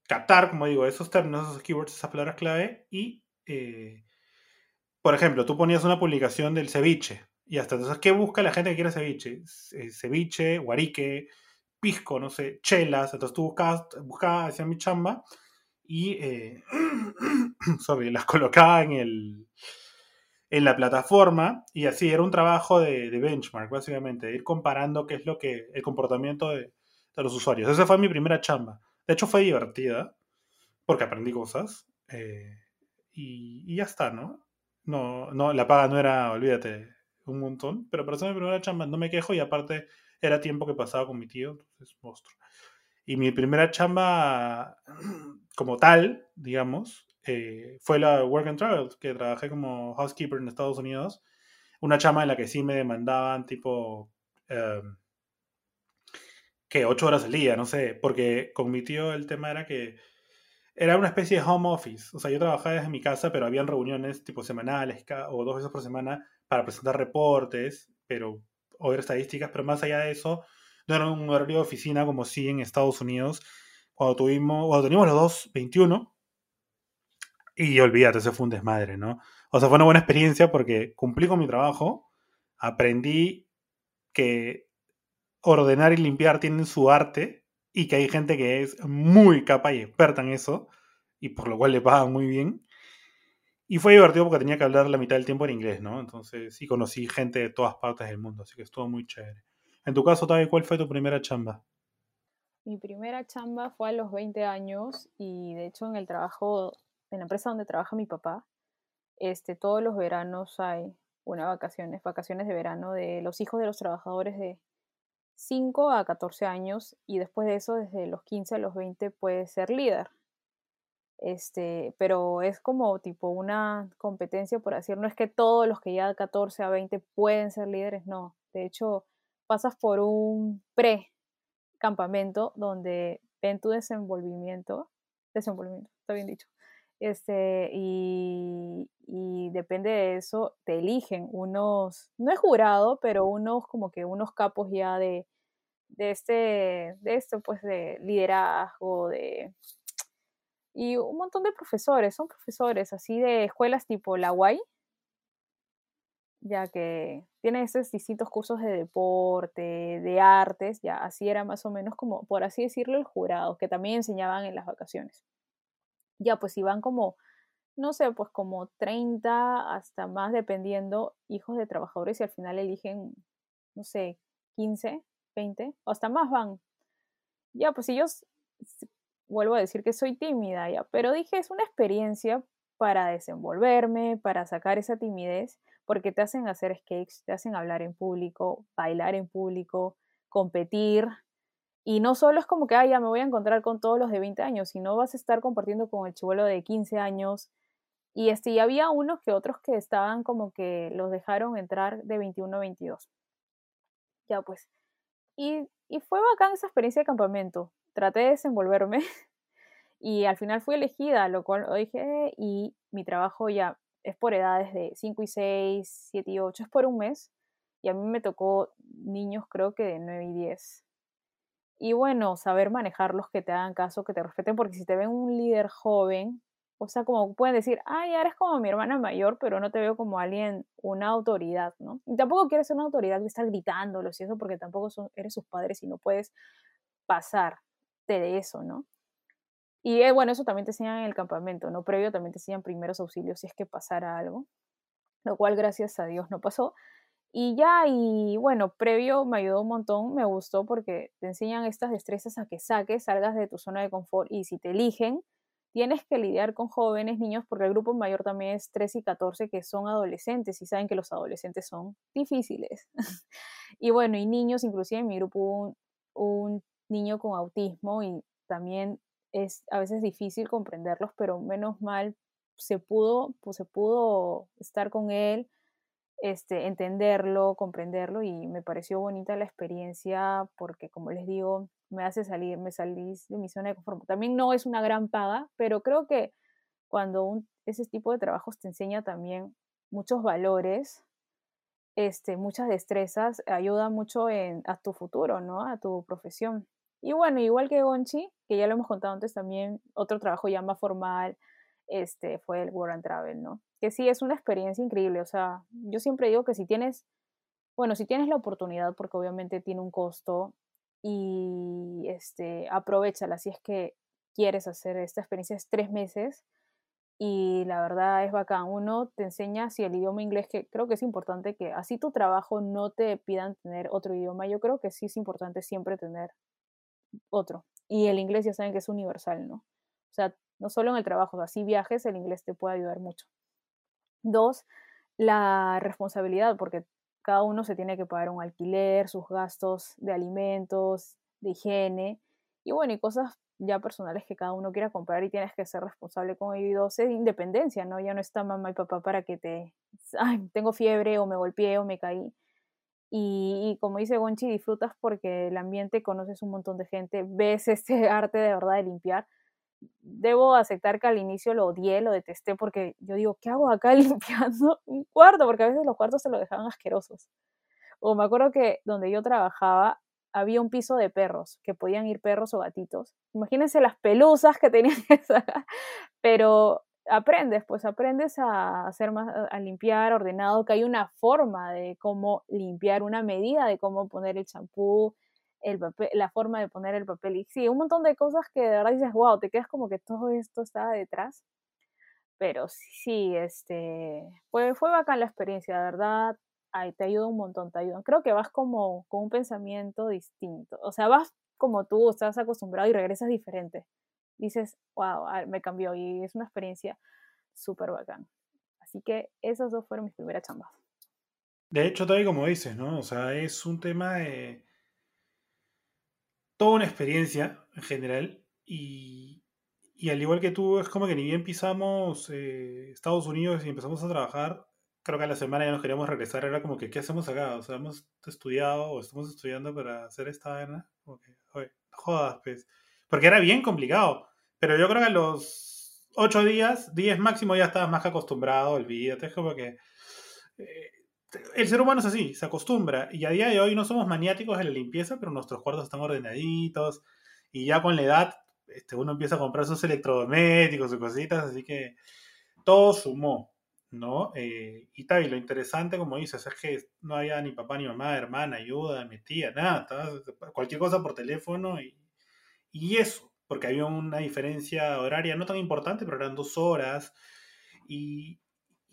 captar, como digo, esos términos, esos keywords, esas palabras clave y por ejemplo, tú ponías una publicación del ceviche y hasta entonces, ¿qué busca la gente que quiere ceviche? Eh, ceviche, guarique, pisco, no sé, chelas. Entonces tú buscabas, buscabas hacía mi chamba y, eh, sorry, las colocaba en, el, en la plataforma y así era un trabajo de, benchmark, básicamente, de ir comparando qué es lo que, el comportamiento de, los usuarios. Esa fue mi primera chamba. De hecho fue divertida porque aprendí cosas eh, y, y ya está, ¿no? No, no, la paga no era, olvídate, un montón, pero para hacer mi primera chamba no me quejo y aparte era tiempo que pasaba con mi tío, entonces monstruo. Y mi primera chamba como tal, digamos, eh, fue la Work and Travel, que trabajé como housekeeper en Estados Unidos. Una chamba en la que sí me demandaban tipo... Em, que ocho horas al día, no sé, porque con mi tío el tema era que era una especie de home office. O sea, yo trabajaba desde mi casa, pero habían reuniones tipo semanales o dos veces por semana para presentar reportes, pero o ver estadísticas, pero más allá de eso, no era un horario de oficina como sí en Estados Unidos, cuando tuvimos, cuando teníamos los dos 21, y olvídate, se fue un desmadre, ¿no? O sea, fue una buena experiencia porque cumplí con mi trabajo, aprendí que ordenar y limpiar tienen su arte, y que hay gente que es muy capaz y experta en eso, y por lo cual le pagan muy bien. Y fue divertido porque tenía que hablar la mitad del tiempo en inglés, ¿no? Entonces sí conocí gente de todas partes del mundo, así que estuvo muy chévere. En tu caso, Tavi, ¿cuál fue tu primera chamba? Mi primera chamba fue a los 20 años y de hecho en el trabajo, en la empresa donde trabaja mi papá, este, todos los veranos hay una vacaciones, vacaciones de verano de los hijos de los trabajadores de, 5 a 14 años y después de eso, desde los 15 a los 20, puede ser líder. Este, pero es como tipo una competencia, por decir, no es que todos los que ya de 14 a 20 pueden ser líderes, no. De hecho, pasas por un pre-campamento donde ven tu desenvolvimiento, desenvolvimiento, está bien dicho, este, y, y, depende de eso, te eligen unos, no es jurado, pero unos como que unos capos ya de, de este, de esto, pues de liderazgo, de... Y un montón de profesores, son profesores así de escuelas tipo la UAI, ya que tienen estos distintos cursos de deporte, de artes, ya así era más o menos como, por así decirlo, el jurado, que también enseñaban en las vacaciones ya pues iban como, no sé, pues como 30 hasta más dependiendo hijos de trabajadores y al final eligen, no sé, 15, 20, o hasta más van. Ya, pues ellos, vuelvo a decir que soy tímida ya, pero dije, es una experiencia para desenvolverme, para sacar esa timidez, porque te hacen hacer skates, te hacen hablar en público, bailar en público, competir, y no solo es como que, ah, ya me voy a encontrar con todos los de 20 años, sino vas a estar compartiendo con el chivolo de 15 años. Y, este, había unos que otros que estaban como que los dejaron entrar de 21 a 22. Ya pues. Y, y fue bacán esa experiencia de campamento. Traté de desenvolverme y al final fui elegida, lo cual dije, y mi trabajo ya es por edades de 5 y 6, 7 y 8, es por un mes. Y a mí me tocó niños creo que de 9 y 10 Y bueno, saber manejarlos, que te hagan caso, que te respeten, porque si te ven un líder joven, o sea, como pueden decir, ay, eres como mi hermana mayor, pero no te veo como alguien, una autoridad, ¿no? Y tampoco quieres ser una autoridad que estar gritándolos y eso, porque tampoco son, eres sus padres y no puedes pasarte de eso, ¿no? Y eh, bueno, eso también te enseñan en el campamento, ¿no? Previo también te enseñan primeros auxilios si es que pasara algo, lo cual gracias a Dios no pasó. Y ya, y bueno, previo me ayudó un montón, me gustó porque te enseñan estas destrezas a que saques, salgas de tu zona de confort y si te eligen, tienes que lidiar con jóvenes, niños, porque el grupo mayor también es 13 y 14, que son adolescentes y saben que los adolescentes son difíciles. y bueno, y niños, inclusive en mi grupo hubo un, niño con autismo y también es a veces difícil comprenderlos, pero menos mal se pudo, pues se pudo estar con él, este, entenderlo, comprenderlo y me pareció bonita la experiencia porque como les digo, me hace salir, me salís de mi zona de confort. También no es una gran paga, pero creo que cuando ese tipo de trabajos te enseña también muchos valores, este, muchas destrezas, ayuda mucho en, a tu futuro, ¿no? A tu profesión. Y bueno, igual que Gonchi, que ya lo hemos contado antes también, otro trabajo ya más formal, este, fue el World and Travel, ¿no? Que sí es una experiencia increíble, o sea, yo siempre digo que si tienes, bueno, si tienes la oportunidad, porque obviamente tiene un costo, y este, aprovechala si es que quieres hacer esta experiencia, es tres meses, y la verdad es bacán. Uno te enseña si el idioma inglés, que creo que es importante que así tu trabajo no te pidan tener otro idioma, yo creo que sí es importante siempre tener otro. Y el inglés ya saben que es universal, ¿no? O sea, no solo en el trabajo, así viajes, el inglés te puede ayudar mucho. Dos, la responsabilidad, porque cada uno se tiene que pagar un alquiler, sus gastos de alimentos, de higiene, y bueno, y cosas ya personales que cada uno quiera comprar y tienes que ser responsable con ello. Y dos, es independencia, ¿no? Ya no está mamá y papá para que te, ay, tengo fiebre o me golpeé o me caí. Y, como dice Gonchi, disfrutas porque el ambiente, conoces un montón de gente, ves este arte de verdad de limpiar. Debo aceptar que al inicio lo odié, lo detesté porque yo digo, ¿qué hago acá limpiando un cuarto? Porque a veces los cuartos se lo dejaban asquerosos. O me acuerdo que donde yo trabajaba había un piso de perros, que podían ir perros o gatitos. Imagínense las pelusas que tenían sacar. Pero aprendes, pues aprendes a hacer más, a limpiar ordenado, que hay una forma de cómo limpiar, una medida de cómo poner el champú, el papel, la forma de poner el papel. Y sí, un montón de cosas que de verdad dices, wow, te quedas como que todo esto estaba detrás. Pero sí, este, fue, fue bacán la experiencia, de verdad, ay, te ayuda un montón, te ayudan. Creo que vas como con un pensamiento distinto. O sea, vas como tú, estás acostumbrado y regresas diferente dices, wow, ah, me cambió y es una experiencia súper bacán. Así que esas dos fueron mis primeras chambas. De hecho, tal como dices, ¿no? O sea, es un tema de toda una experiencia en general y, y al igual que tú, es como que ni bien pisamos eh, Estados Unidos y empezamos a trabajar, creo que a la semana ya nos queríamos regresar, era como que, ¿qué hacemos acá? O sea, hemos estudiado o estamos estudiando para hacer esta vaina. Como que, jodas, pues porque era bien complicado. Pero yo creo que a los 8 días, 10 máximo, ya estabas más acostumbrado, olvídate. Es como que. Eh, el ser humano es así, se acostumbra. Y a día de hoy no somos maniáticos de la limpieza, pero nuestros cuartos están ordenaditos. Y ya con la edad, este, uno empieza a comprar sus electrodomésticos y cositas, así que todo sumó, ¿no? Eh, y tal, lo interesante, como dices, es que no había ni papá, ni mamá, hermana, ayuda, mi tía, nada. cualquier cosa por teléfono y y eso, porque había una diferencia horaria no tan importante, pero eran dos horas. Y,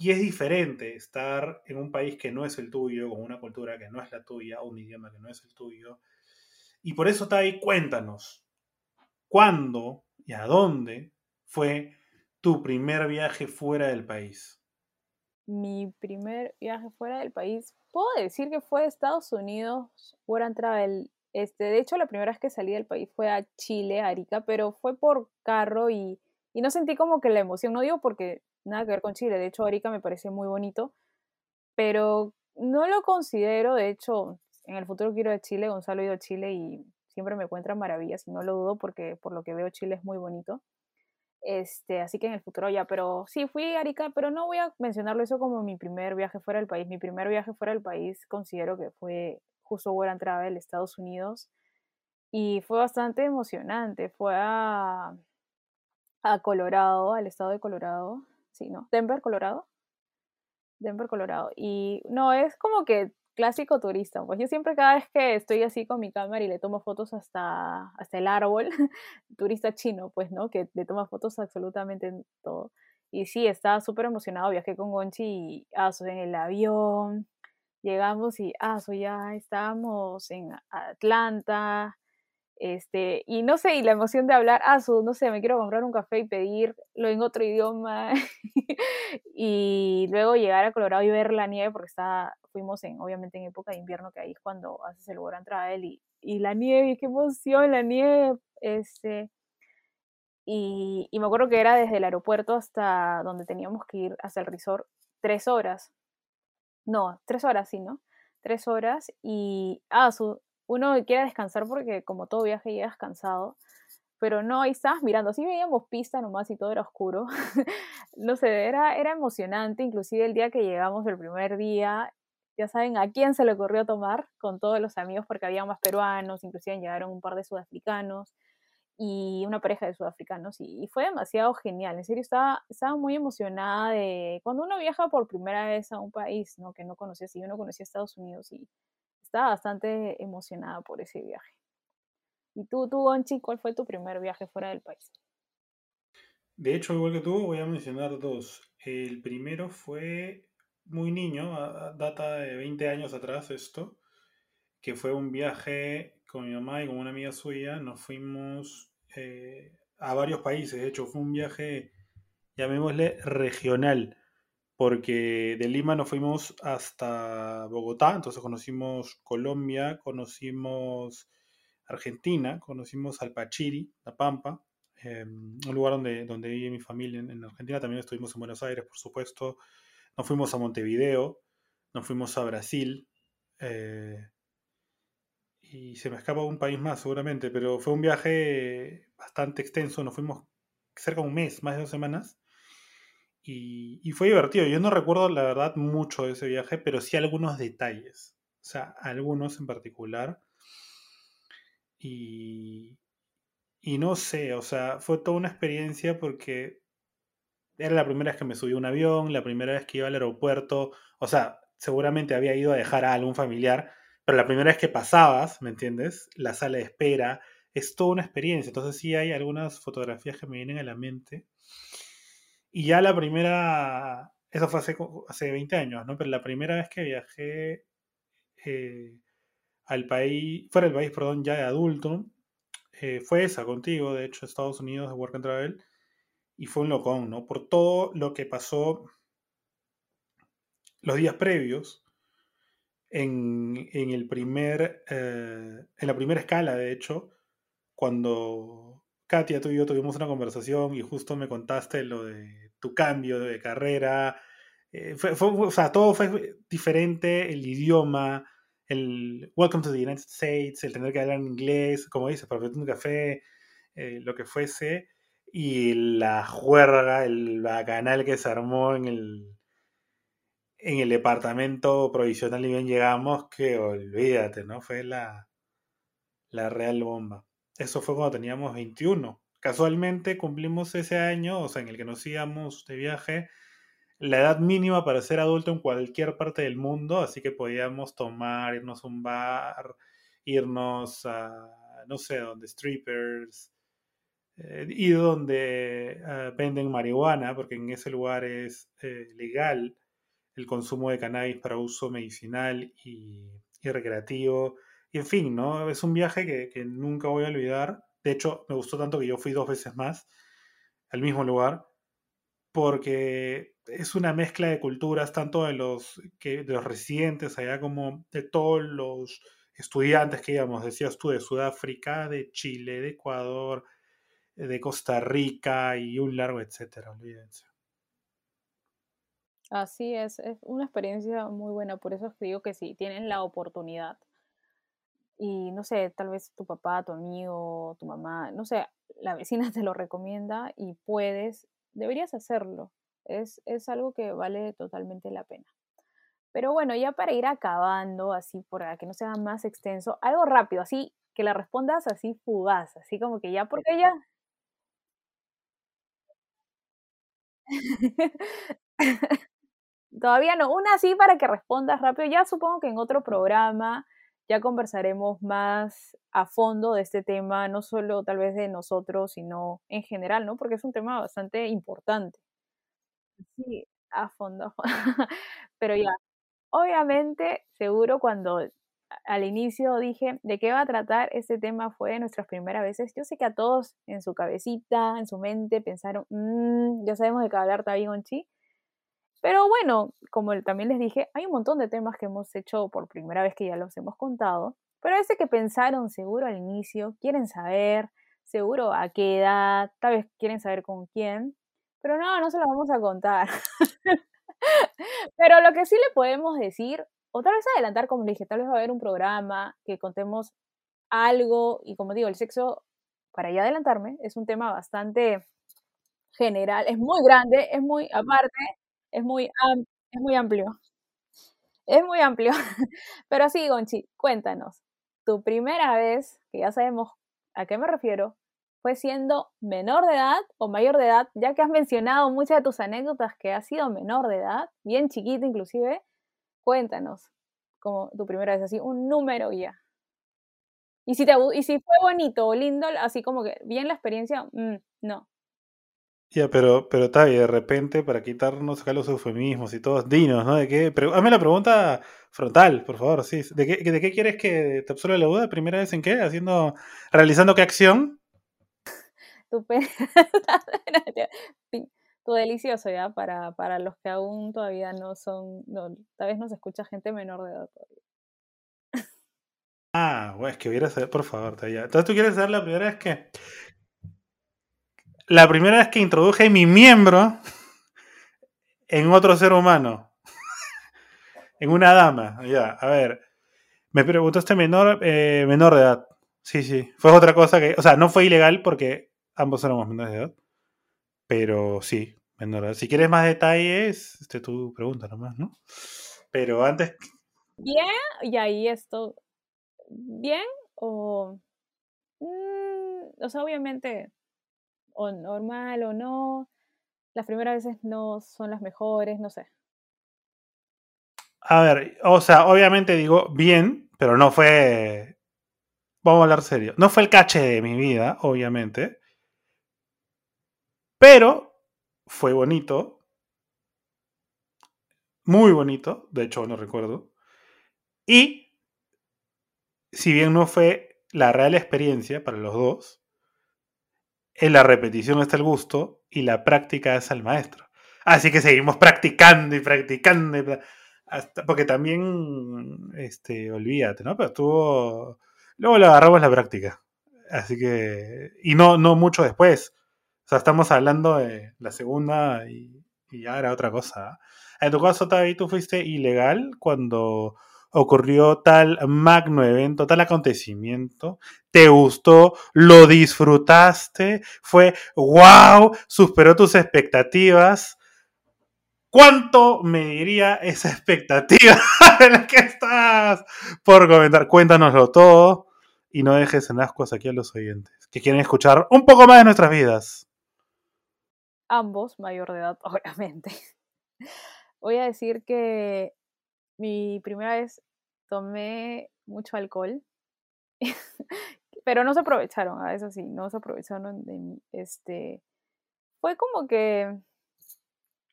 es diferente estar en un país que no es el tuyo, con una cultura que no es la tuya, un idioma que no es el tuyo. Y por eso, Tai, cuéntanos, ¿cuándo y a dónde fue tu primer viaje fuera del país? Mi primer viaje fuera del país, puedo decir que fue a Estados Unidos, World Travel este, de hecho, la primera vez que salí del país fue a Chile, a Arica, pero fue por carro y, no sentí como que la emoción, no digo porque nada que ver con Chile, de hecho Arica me parece muy bonito, pero no lo considero, de hecho, en el futuro quiero ir a Chile, Gonzalo ha ido a Chile y siempre me encuentra maravillas y no lo dudo porque por lo que veo Chile es muy bonito. Este, así que en el futuro ya, pero sí fui a Arica, pero no voy a mencionarlo eso como mi primer viaje fuera del país. Mi primer viaje fuera del país considero que fue justo World Travel, Estados Unidos. y fue bastante emocionante. Fue a, a Colorado, al estado de Colorado, ¿no? Denver, Colorado. Denver, Colorado. Y no, es como que clásico turista. Pues yo siempre cada vez que estoy así con mi cámara y le tomo fotos hasta, hasta el árbol, turista chino, pues, ¿no? Que le toma fotos absolutamente en todo. Y sí, estaba súper emocionado, viajé con Gonchi y ah, en el avión, llegamos y ah, ya estábamos en Atlanta, este, y no sé, y la emoción de hablar, ah, no sé, me quiero comprar un café y pedirlo en otro idioma, y luego llegar a Colorado y ver la nieve, porque está, fuimos en, obviamente en época de invierno, que ahí es cuando haces el Grand Travel, y, y la nieve, qué emoción, la nieve, este, y, y, me acuerdo que era desde el aeropuerto hasta donde teníamos que ir, hasta el resort, tres horas, no, tres horas, sí, ¿no? Tres horas, y, ah, su, uno quiere descansar porque como todo viaje llegas cansado, pero no, ahí estabas mirando, así veíamos pista nomás y todo era oscuro. no sé, era, era emocionante, inclusive el día que llegamos, el primer día, ya saben a quién se le ocurrió tomar con todos los amigos porque había más peruanos, inclusive llegaron un par de sudafricanos y una pareja de sudafricanos y, fue demasiado genial, en serio estaba, estaba muy emocionada de cuando uno viaja por primera vez a un país ¿no? que no conocía, si yo no conocía Estados Unidos y estaba bastante emocionada por ese viaje. ¿Y tú, tú, Gonchi, cuál fue tu primer viaje fuera del país? De hecho, igual que tú, voy a mencionar dos. El primero fue muy niño, data de 20 años atrás esto, que fue un viaje con mi mamá y con una amiga suya. Nos fuimos eh, a varios países, de hecho fue un viaje, llamémosle, regional porque de Lima nos fuimos hasta Bogotá, entonces conocimos Colombia, conocimos Argentina, conocimos Alpachiri, La Pampa, em, un lugar donde, donde vive mi familia en, Argentina, también estuvimos en Buenos Aires, por supuesto, nos fuimos a Montevideo, nos fuimos a Brasil, eh, y se me escapa un país más seguramente, pero fue un viaje bastante extenso, nos fuimos cerca de un mes, más de dos semanas, y, fue divertido. Yo no recuerdo, la verdad, mucho de ese viaje, pero sí algunos detalles. O sea, algunos en particular. Y, y no sé, o sea, fue toda una experiencia porque era la primera vez que me subí a un avión, la primera vez que iba al aeropuerto. O sea, seguramente había ido a dejar a algún familiar, pero la primera vez que pasabas, ¿me entiendes? La sala de espera, es toda una experiencia. Entonces sí hay algunas fotografías que me vienen a la mente. Y ya la primera, eso fue hace, hace 20 años, ¿no? Pero la primera vez que viajé eh, al país, fuera del país, perdón, ya de adulto, eh, fue esa contigo, de hecho, Estados Unidos de Work and Travel, y fue un locón, ¿no? Por todo lo que pasó los días previos, en, en el primer, eh, en la primera escala, de hecho, cuando Katia, tú y yo tuvimos una conversación y justo me contaste lo de tu cambio de carrera. Eh, o sea, todo fue diferente, el idioma, el Welcome to the United States, el tener que hablar en inglés, como dices, para un café, eh, lo que fuese, y la juerga, el bacanal que se armó en el, en el departamento provisional y bien llegamos, que olvídate, ¿no? Fue la, la real bomba. Eso fue cuando teníamos 21. Casualmente cumplimos ese año, o sea, en el que nos íbamos de viaje, la edad mínima para ser adulto en cualquier parte del mundo, así que podíamos tomar, irnos a un bar, irnos a, no sé, donde strippers, eh, ir donde eh, venden marihuana, porque en ese lugar es eh, legal el consumo de cannabis para uso medicinal y recreativo y en fin, ¿no? Es un viaje que, nunca voy a olvidar. De hecho, me gustó tanto que yo fui dos veces más al mismo lugar, porque es una mezcla de culturas, tanto de los, que, de los residentes allá como de todos los estudiantes que íbamos, decías tú, de Sudáfrica, de Chile, de Ecuador, de Costa Rica y un largo etcétera, olvídense. Así es, es una experiencia muy buena, por eso es que digo que si tienen la oportunidad y no sé, tal vez tu papá, tu amigo, tu mamá, no sé, la vecina te lo recomienda y puedes, deberías hacerlo. Es, es algo que vale totalmente la pena. Pero bueno, ya para ir acabando, así para que no sea más extenso, algo rápido, así que la respondas así fugaz, así como que ya, porque ya... Todavía no, una así para que respondas rápido. Ya supongo que en otro programa ya conversaremos más a fondo de este tema, no solo tal vez de nosotros, sino en general, ¿no? Porque es un tema bastante importante. Sí, a fondo. Pero ya, obviamente, seguro cuando al inicio dije de qué va a tratar este tema fue de nuestras primeras veces. Yo sé que a todos en su cabecita, en su mente, pensaron, mmm, ya sabemos de qué hablar Tabi Gonchi. Pero bueno, como también les dije, hay un montón de temas que hemos hecho por primera vez que ya los hemos contado. Pero ese que pensaron seguro al inicio, quieren saber, seguro a qué edad, tal vez quieren saber con quién. Pero no, no se lo vamos a contar. pero lo que sí le podemos decir o tal vez adelantar, como dije, tal vez va a haber un programa que contemos algo, y como digo, el sexo, para ya adelantarme, es un tema bastante general, es muy grande, es muy, aparte, es muy, es muy amplio. Es muy amplio. Pero sí, Gonchi, cuéntanos, tu primera vez, que ya sabemos a qué me refiero, fue siendo menor de edad o mayor de edad, ya que has mencionado muchas de tus anécdotas que has sido menor de edad, bien chiquita inclusive, Cuéntanos, como tu primera vez, así, un número ya. Y si, te, y si fue bonito o lindo, así como que bien la experiencia, mm, no. Ya, pero, pero está de repente, para quitarnos acá los eufemismos y todos, dinos, ¿no? ¿De qué? hazme la pregunta frontal, por favor, sí. ¿De qué, ¿De qué quieres que te absorba la duda? ¿Primera vez en qué? ¿Haciendo, realizando qué acción? Tu tu delicioso ya para, para los que aún todavía no son, no, tal vez nos escucha gente menor de edad todavía. Ah, bueno, es que hubiera saber, por favor, todavía. Entonces tú quieres saber la primera vez que. La primera vez que introduje mi miembro en otro ser humano. en una dama. Ya, a ver. Me preguntaste menor, eh, menor de edad. Sí, sí. Fue otra cosa que. O sea, no fue ilegal porque ambos éramos menores de edad. Pero sí, menor. Si quieres más detalles, este, tú pregunta nomás, ¿no? Pero antes. Bien, y ahí esto. ¿Bien? O. Mm, o sea, obviamente. O normal o no. Las primeras veces no son las mejores, no sé. A ver, o sea, obviamente digo bien, pero no fue. Vamos a hablar serio. No fue el cache de mi vida, obviamente. Pero fue bonito. Muy bonito, de hecho no recuerdo. Y, si bien no fue la real experiencia para los dos, en la repetición está el gusto y la práctica es el maestro. Así que seguimos practicando y practicando. porque también, este, olvídate, ¿no? Pero estuvo... Luego le agarramos la práctica. Así que... Y no, no mucho después sea, estamos hablando de la segunda y, ya era otra cosa. En tu caso, Tavi, tú fuiste ilegal cuando ocurrió tal magno evento, tal acontecimiento, te gustó, lo disfrutaste, fue wow, superó tus expectativas. ¿Cuánto me diría esa expectativa de la que estás por comentar? Cuéntanoslo todo y no dejes en ascuas aquí a los oyentes que quieren escuchar un poco más de nuestras vidas ambos mayor de edad, obviamente. Voy a decir que mi primera vez tomé mucho alcohol, pero no se aprovecharon, a eso sí, no se aprovecharon de mí. Este, fue como que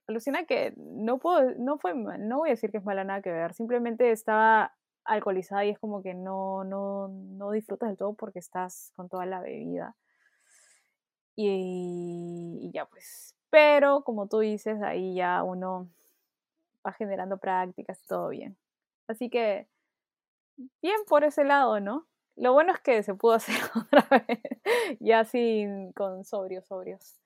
alucina que no puedo, no fue, no voy a decir que es mala nada que ver, simplemente estaba alcoholizada y es como que no, no, no disfrutas del todo porque estás con toda la bebida. Y, ya pues. Pero como tú dices, ahí ya uno va generando prácticas, todo bien. Así que, bien por ese lado, ¿no? Lo bueno es que se pudo hacer otra vez, ya sin, con sobrios, sobrios.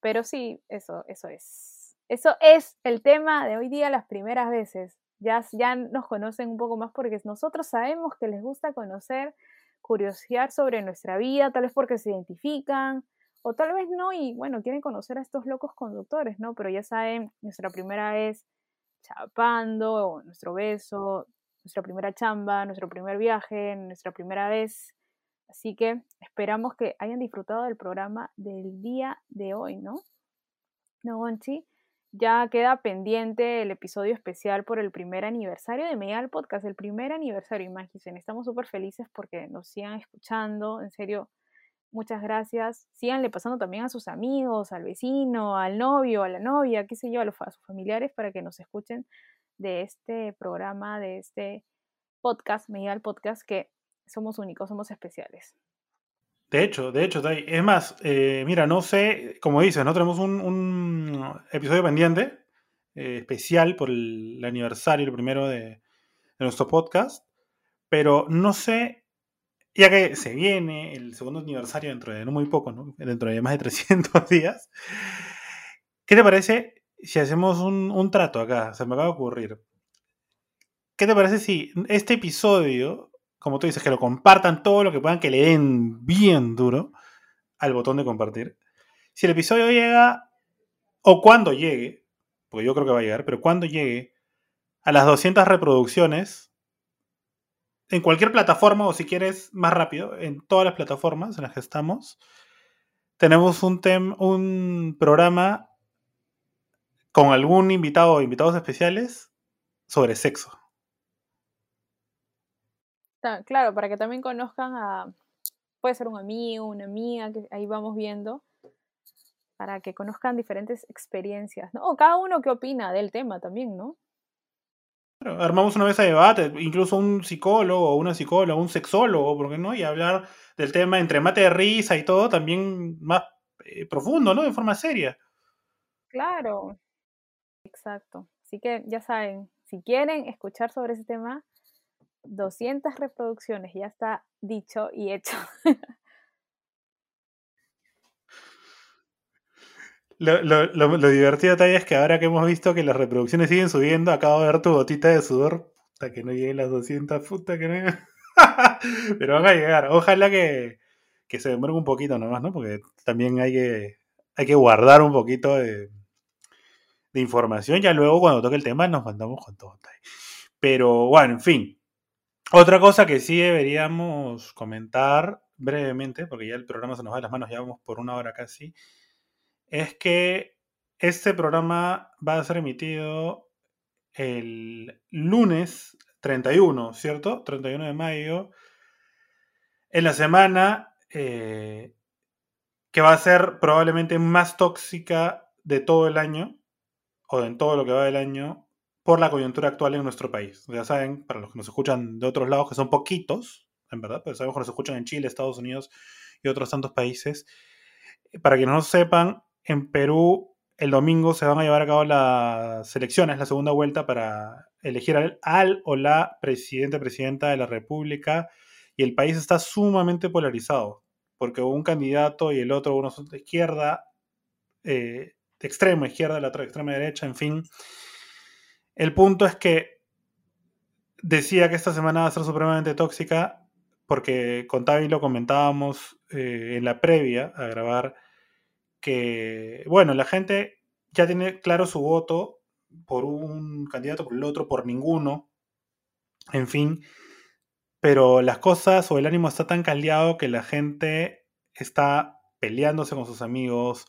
Pero sí, eso, eso es. Eso es el tema de hoy día, las primeras veces. Ya, ya nos conocen un poco más porque nosotros sabemos que les gusta conocer, curiosear sobre nuestra vida, tal vez porque se identifican, o tal vez no, y bueno, quieren conocer a estos locos conductores, ¿no? Pero ya saben, nuestra primera vez chapando, nuestro beso, nuestra primera chamba, nuestro primer viaje, nuestra primera vez Así que esperamos que hayan disfrutado del programa del día de hoy, ¿no? No, Gonchi. Ya queda pendiente el episodio especial por el primer aniversario de Medial Podcast, el primer aniversario, imagínense. Estamos súper felices porque nos sigan escuchando, en serio, muchas gracias. Síganle pasando también a sus amigos, al vecino, al novio, a la novia, qué sé yo, a, los, a sus familiares para que nos escuchen de este programa, de este podcast, Medial Podcast, que somos únicos, somos especiales. De hecho, de hecho, es más, eh, mira, no sé, como dices, ¿no? Tenemos un, episodio pendiente, eh, especial por el, aniversario, el primero de, nuestro podcast, pero no sé, ya que se viene el segundo aniversario dentro de no muy poco, ¿no? Dentro de más de 300 días, ¿qué te parece si hacemos un, un trato acá? Se me acaba de ocurrir. ¿Qué te parece si este episodio como tú dices, que lo compartan todo lo que puedan, que le den bien duro al botón de compartir. Si el episodio llega, o cuando llegue, porque yo creo que va a llegar, pero cuando llegue a las 200 reproducciones, en cualquier plataforma, o si quieres más rápido, en todas las plataformas en las que estamos, tenemos un, tem, un programa con algún invitado o invitados especiales sobre sexo. Claro, para que también conozcan a, puede ser un amigo, una amiga, que ahí vamos viendo, para que conozcan diferentes experiencias, ¿no? O cada uno qué opina del tema también, ¿no? Armamos una mesa de debate, incluso un psicólogo, una psicóloga, un sexólogo, ¿por qué no? Y hablar del tema entre mate de risa y todo, también más eh, profundo, ¿no? De forma seria. Claro, exacto. Así que ya saben, si quieren escuchar sobre ese tema, 200 reproducciones, ya está dicho y hecho. Lo, lo, lo, divertido todavía es que ahora que hemos visto que las reproducciones siguen subiendo, acabo de ver tu gotita de sudor. Hasta que no lleguen las 200, puta que no Pero van a llegar. Ojalá que, que se demore un poquito nomás, ¿no? Porque también hay que, hay que guardar un poquito de, de información. Ya luego, cuando toque el tema, nos mandamos con todo. Pero bueno, en fin. Otra cosa que sí deberíamos comentar brevemente, porque ya el programa se nos va de las manos, ya vamos por una hora casi, es que este programa va a ser emitido el lunes 31, ¿cierto? 31 de mayo, en la semana eh, que va a ser probablemente más tóxica de todo el año, o en todo lo que va del año, por la coyuntura actual en nuestro país. Ya saben, para los que nos escuchan de otros lados, que son poquitos, en verdad, pero sabemos que nos escuchan en Chile, Estados Unidos y otros tantos países. Para que no sepan, en Perú el domingo se van a llevar a cabo las elecciones, la segunda vuelta para elegir al, o la presidente, presidenta de la República, y el país está sumamente polarizado, porque un candidato y el otro, uno son de izquierda, eh, de extrema izquierda, el otro de extrema derecha, en fin. El punto es que decía que esta semana va a ser supremamente tóxica porque con Tavi lo comentábamos eh, en la previa a grabar que, bueno, la gente ya tiene claro su voto por un candidato, por el otro, por ninguno, en fin, pero las cosas o el ánimo está tan caldeado que la gente está peleándose con sus amigos,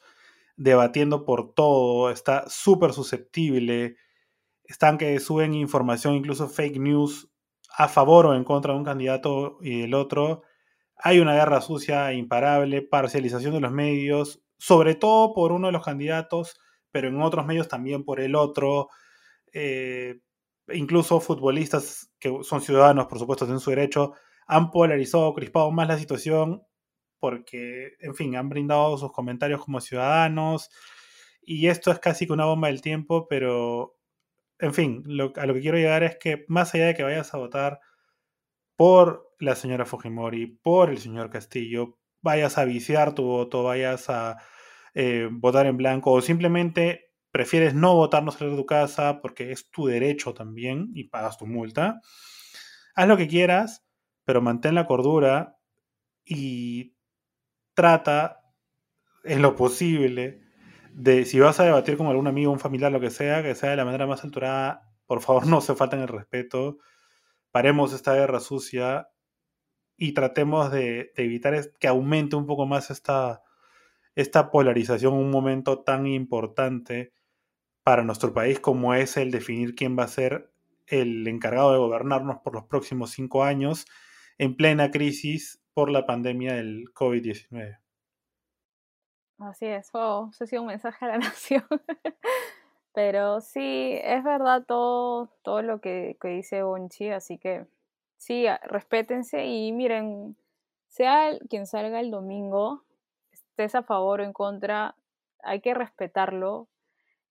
debatiendo por todo, está súper susceptible, están que suben información, incluso fake news, a favor o en contra de un candidato y del otro. Hay una guerra sucia imparable, parcialización de los medios, sobre todo por uno de los candidatos, pero en otros medios también por el otro. Eh, incluso futbolistas que son ciudadanos, por supuesto, tienen su derecho, han polarizado, crispado más la situación porque, en fin, han brindado sus comentarios como ciudadanos. Y esto es casi que una bomba del tiempo, pero en fin, a lo que quiero llegar es que más allá de que vayas a votar por la señora Fujimori, por el señor Castillo, vayas a viciar tu voto, vayas a eh, votar en blanco o simplemente prefieres no votar, no salir de tu casa porque es tu derecho también y pagas tu multa, haz lo que quieras, pero mantén la cordura y trata en lo posible de si vas a debatir con algún amigo, un familiar, lo que sea, que sea de la manera más alturada, por favor no se falten el respeto, paremos esta guerra sucia y tratemos de, evitar que aumente un poco más esta, esta polarización en un momento tan importante para nuestro país como es el definir quién va a ser el encargado de gobernarnos por los próximos cinco años en plena crisis por la pandemia del COVID-19. Así es, eso ha sido un mensaje a la nación. Pero sí, es verdad todo, todo lo que, que dice Bonchi, así que sí, respétense y miren, sea quien salga el domingo, estés a favor o en contra, hay que respetarlo.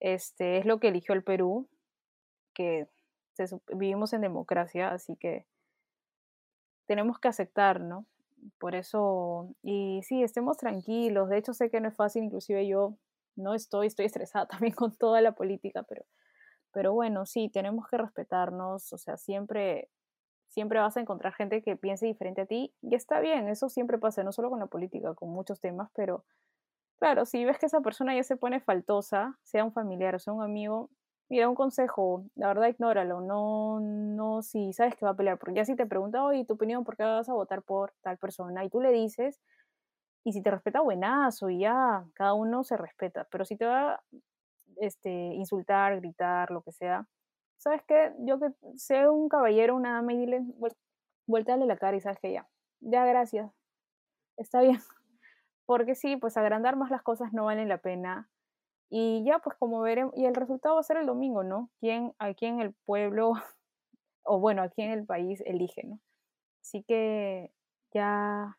Este es lo que eligió el Perú, que vivimos en democracia, así que tenemos que aceptar, ¿no? Por eso, y sí, estemos tranquilos. De hecho, sé que no es fácil, inclusive yo no estoy, estoy estresada también con toda la política, pero, pero bueno, sí, tenemos que respetarnos, o sea, siempre, siempre vas a encontrar gente que piense diferente a ti y está bien, eso siempre pasa, no solo con la política, con muchos temas, pero claro, si ves que esa persona ya se pone faltosa, sea un familiar o sea un amigo, mira, un consejo, la verdad ignóralo, no, no, si sabes que va a pelear, porque ya si te pregunta, oye, tu opinión, ¿por qué vas a votar por tal persona? Y tú le dices, y si te respeta, buenazo, y ya, cada uno se respeta. Pero si te va este, insultar, gritar, lo que sea, ¿sabes qué? Yo que sé un caballero, una dama, y dile, vuéltale la cara y sabes que ya, ya, gracias, está bien. Porque sí, pues agrandar más las cosas no valen la pena. Y ya, pues como veremos, y el resultado va a ser el domingo, ¿no? ¿Quién, a quién el pueblo, o bueno, a quién el país elige, ¿no? Así que ya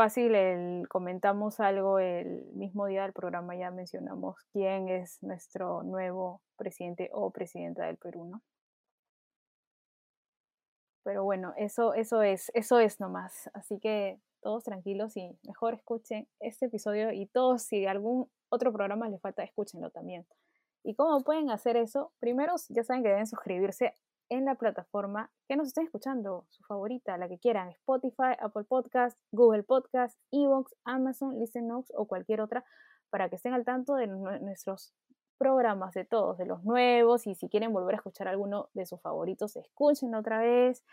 fácil, el, comentamos algo el mismo día del programa, ya mencionamos quién es nuestro nuevo presidente o presidenta del Perú, ¿no? Pero bueno, eso, eso es, eso es nomás. Así que todos tranquilos y mejor escuchen este episodio y todos, si algún otro programa les falta, escúchenlo también. ¿Y cómo pueden hacer eso? Primero, ya saben que deben suscribirse en la plataforma que nos estén escuchando, su favorita, la que quieran, Spotify, Apple Podcast, Google Podcast, Evox, Amazon, Listen Notes o cualquier otra, para que estén al tanto de nuestros programas, de todos, de los nuevos, y si quieren volver a escuchar alguno de sus favoritos, escúchenlo otra vez,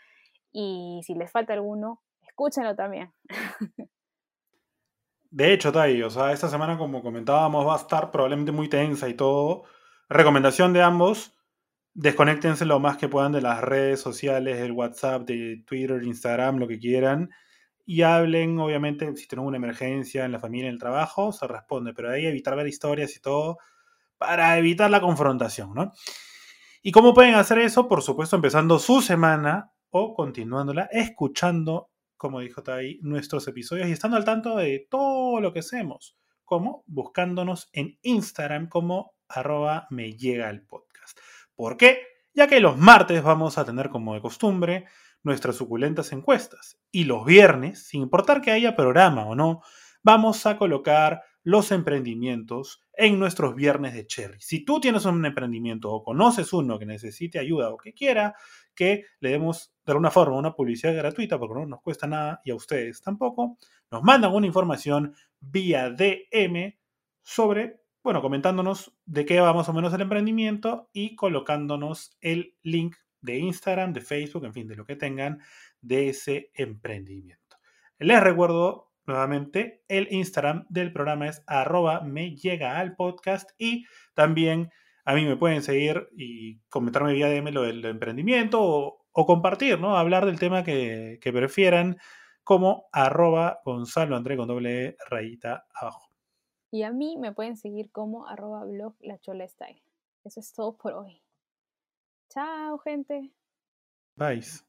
y si les falta alguno, escúchenlo también. De hecho, Tai, o sea, esta semana, como comentábamos, va a estar probablemente muy tensa y todo. Recomendación de ambos, desconéctense lo más que puedan de las redes sociales, del WhatsApp, de Twitter, Instagram, lo que quieran. Y hablen, obviamente, si tienen una emergencia en la familia, en el trabajo, se responde. Pero ahí evitar ver historias y todo para evitar la confrontación, ¿no? ¿Y cómo pueden hacer eso? Por supuesto, empezando su semana o continuándola, escuchando, como dijo Tai, nuestros episodios y estando al tanto de todo lo que hacemos, como buscándonos en Instagram como arroba me llega el podcast. ¿Por qué? Ya que los martes vamos a tener como de costumbre nuestras suculentas encuestas y los viernes, sin importar que haya programa o no, vamos a colocar los emprendimientos en nuestros viernes de Cherry. Si tú tienes un emprendimiento o conoces uno que necesite ayuda o que quiera que le demos de alguna forma una publicidad gratuita, porque no nos cuesta nada y a ustedes tampoco, nos mandan una información vía DM sobre bueno, comentándonos de qué va más o menos el emprendimiento y colocándonos el link de Instagram, de Facebook, en fin, de lo que tengan de ese emprendimiento. Les recuerdo nuevamente, el Instagram del programa es arroba me llega al podcast y también a mí me pueden seguir y comentarme vía DM lo del emprendimiento o, compartir, ¿no? Hablar del tema que, que prefieran como arroba Gonzalo André con doble e, rayita abajo. Y a mí me pueden seguir como arroba blog la chola style. Eso es todo por hoy. Chao, gente. Bye.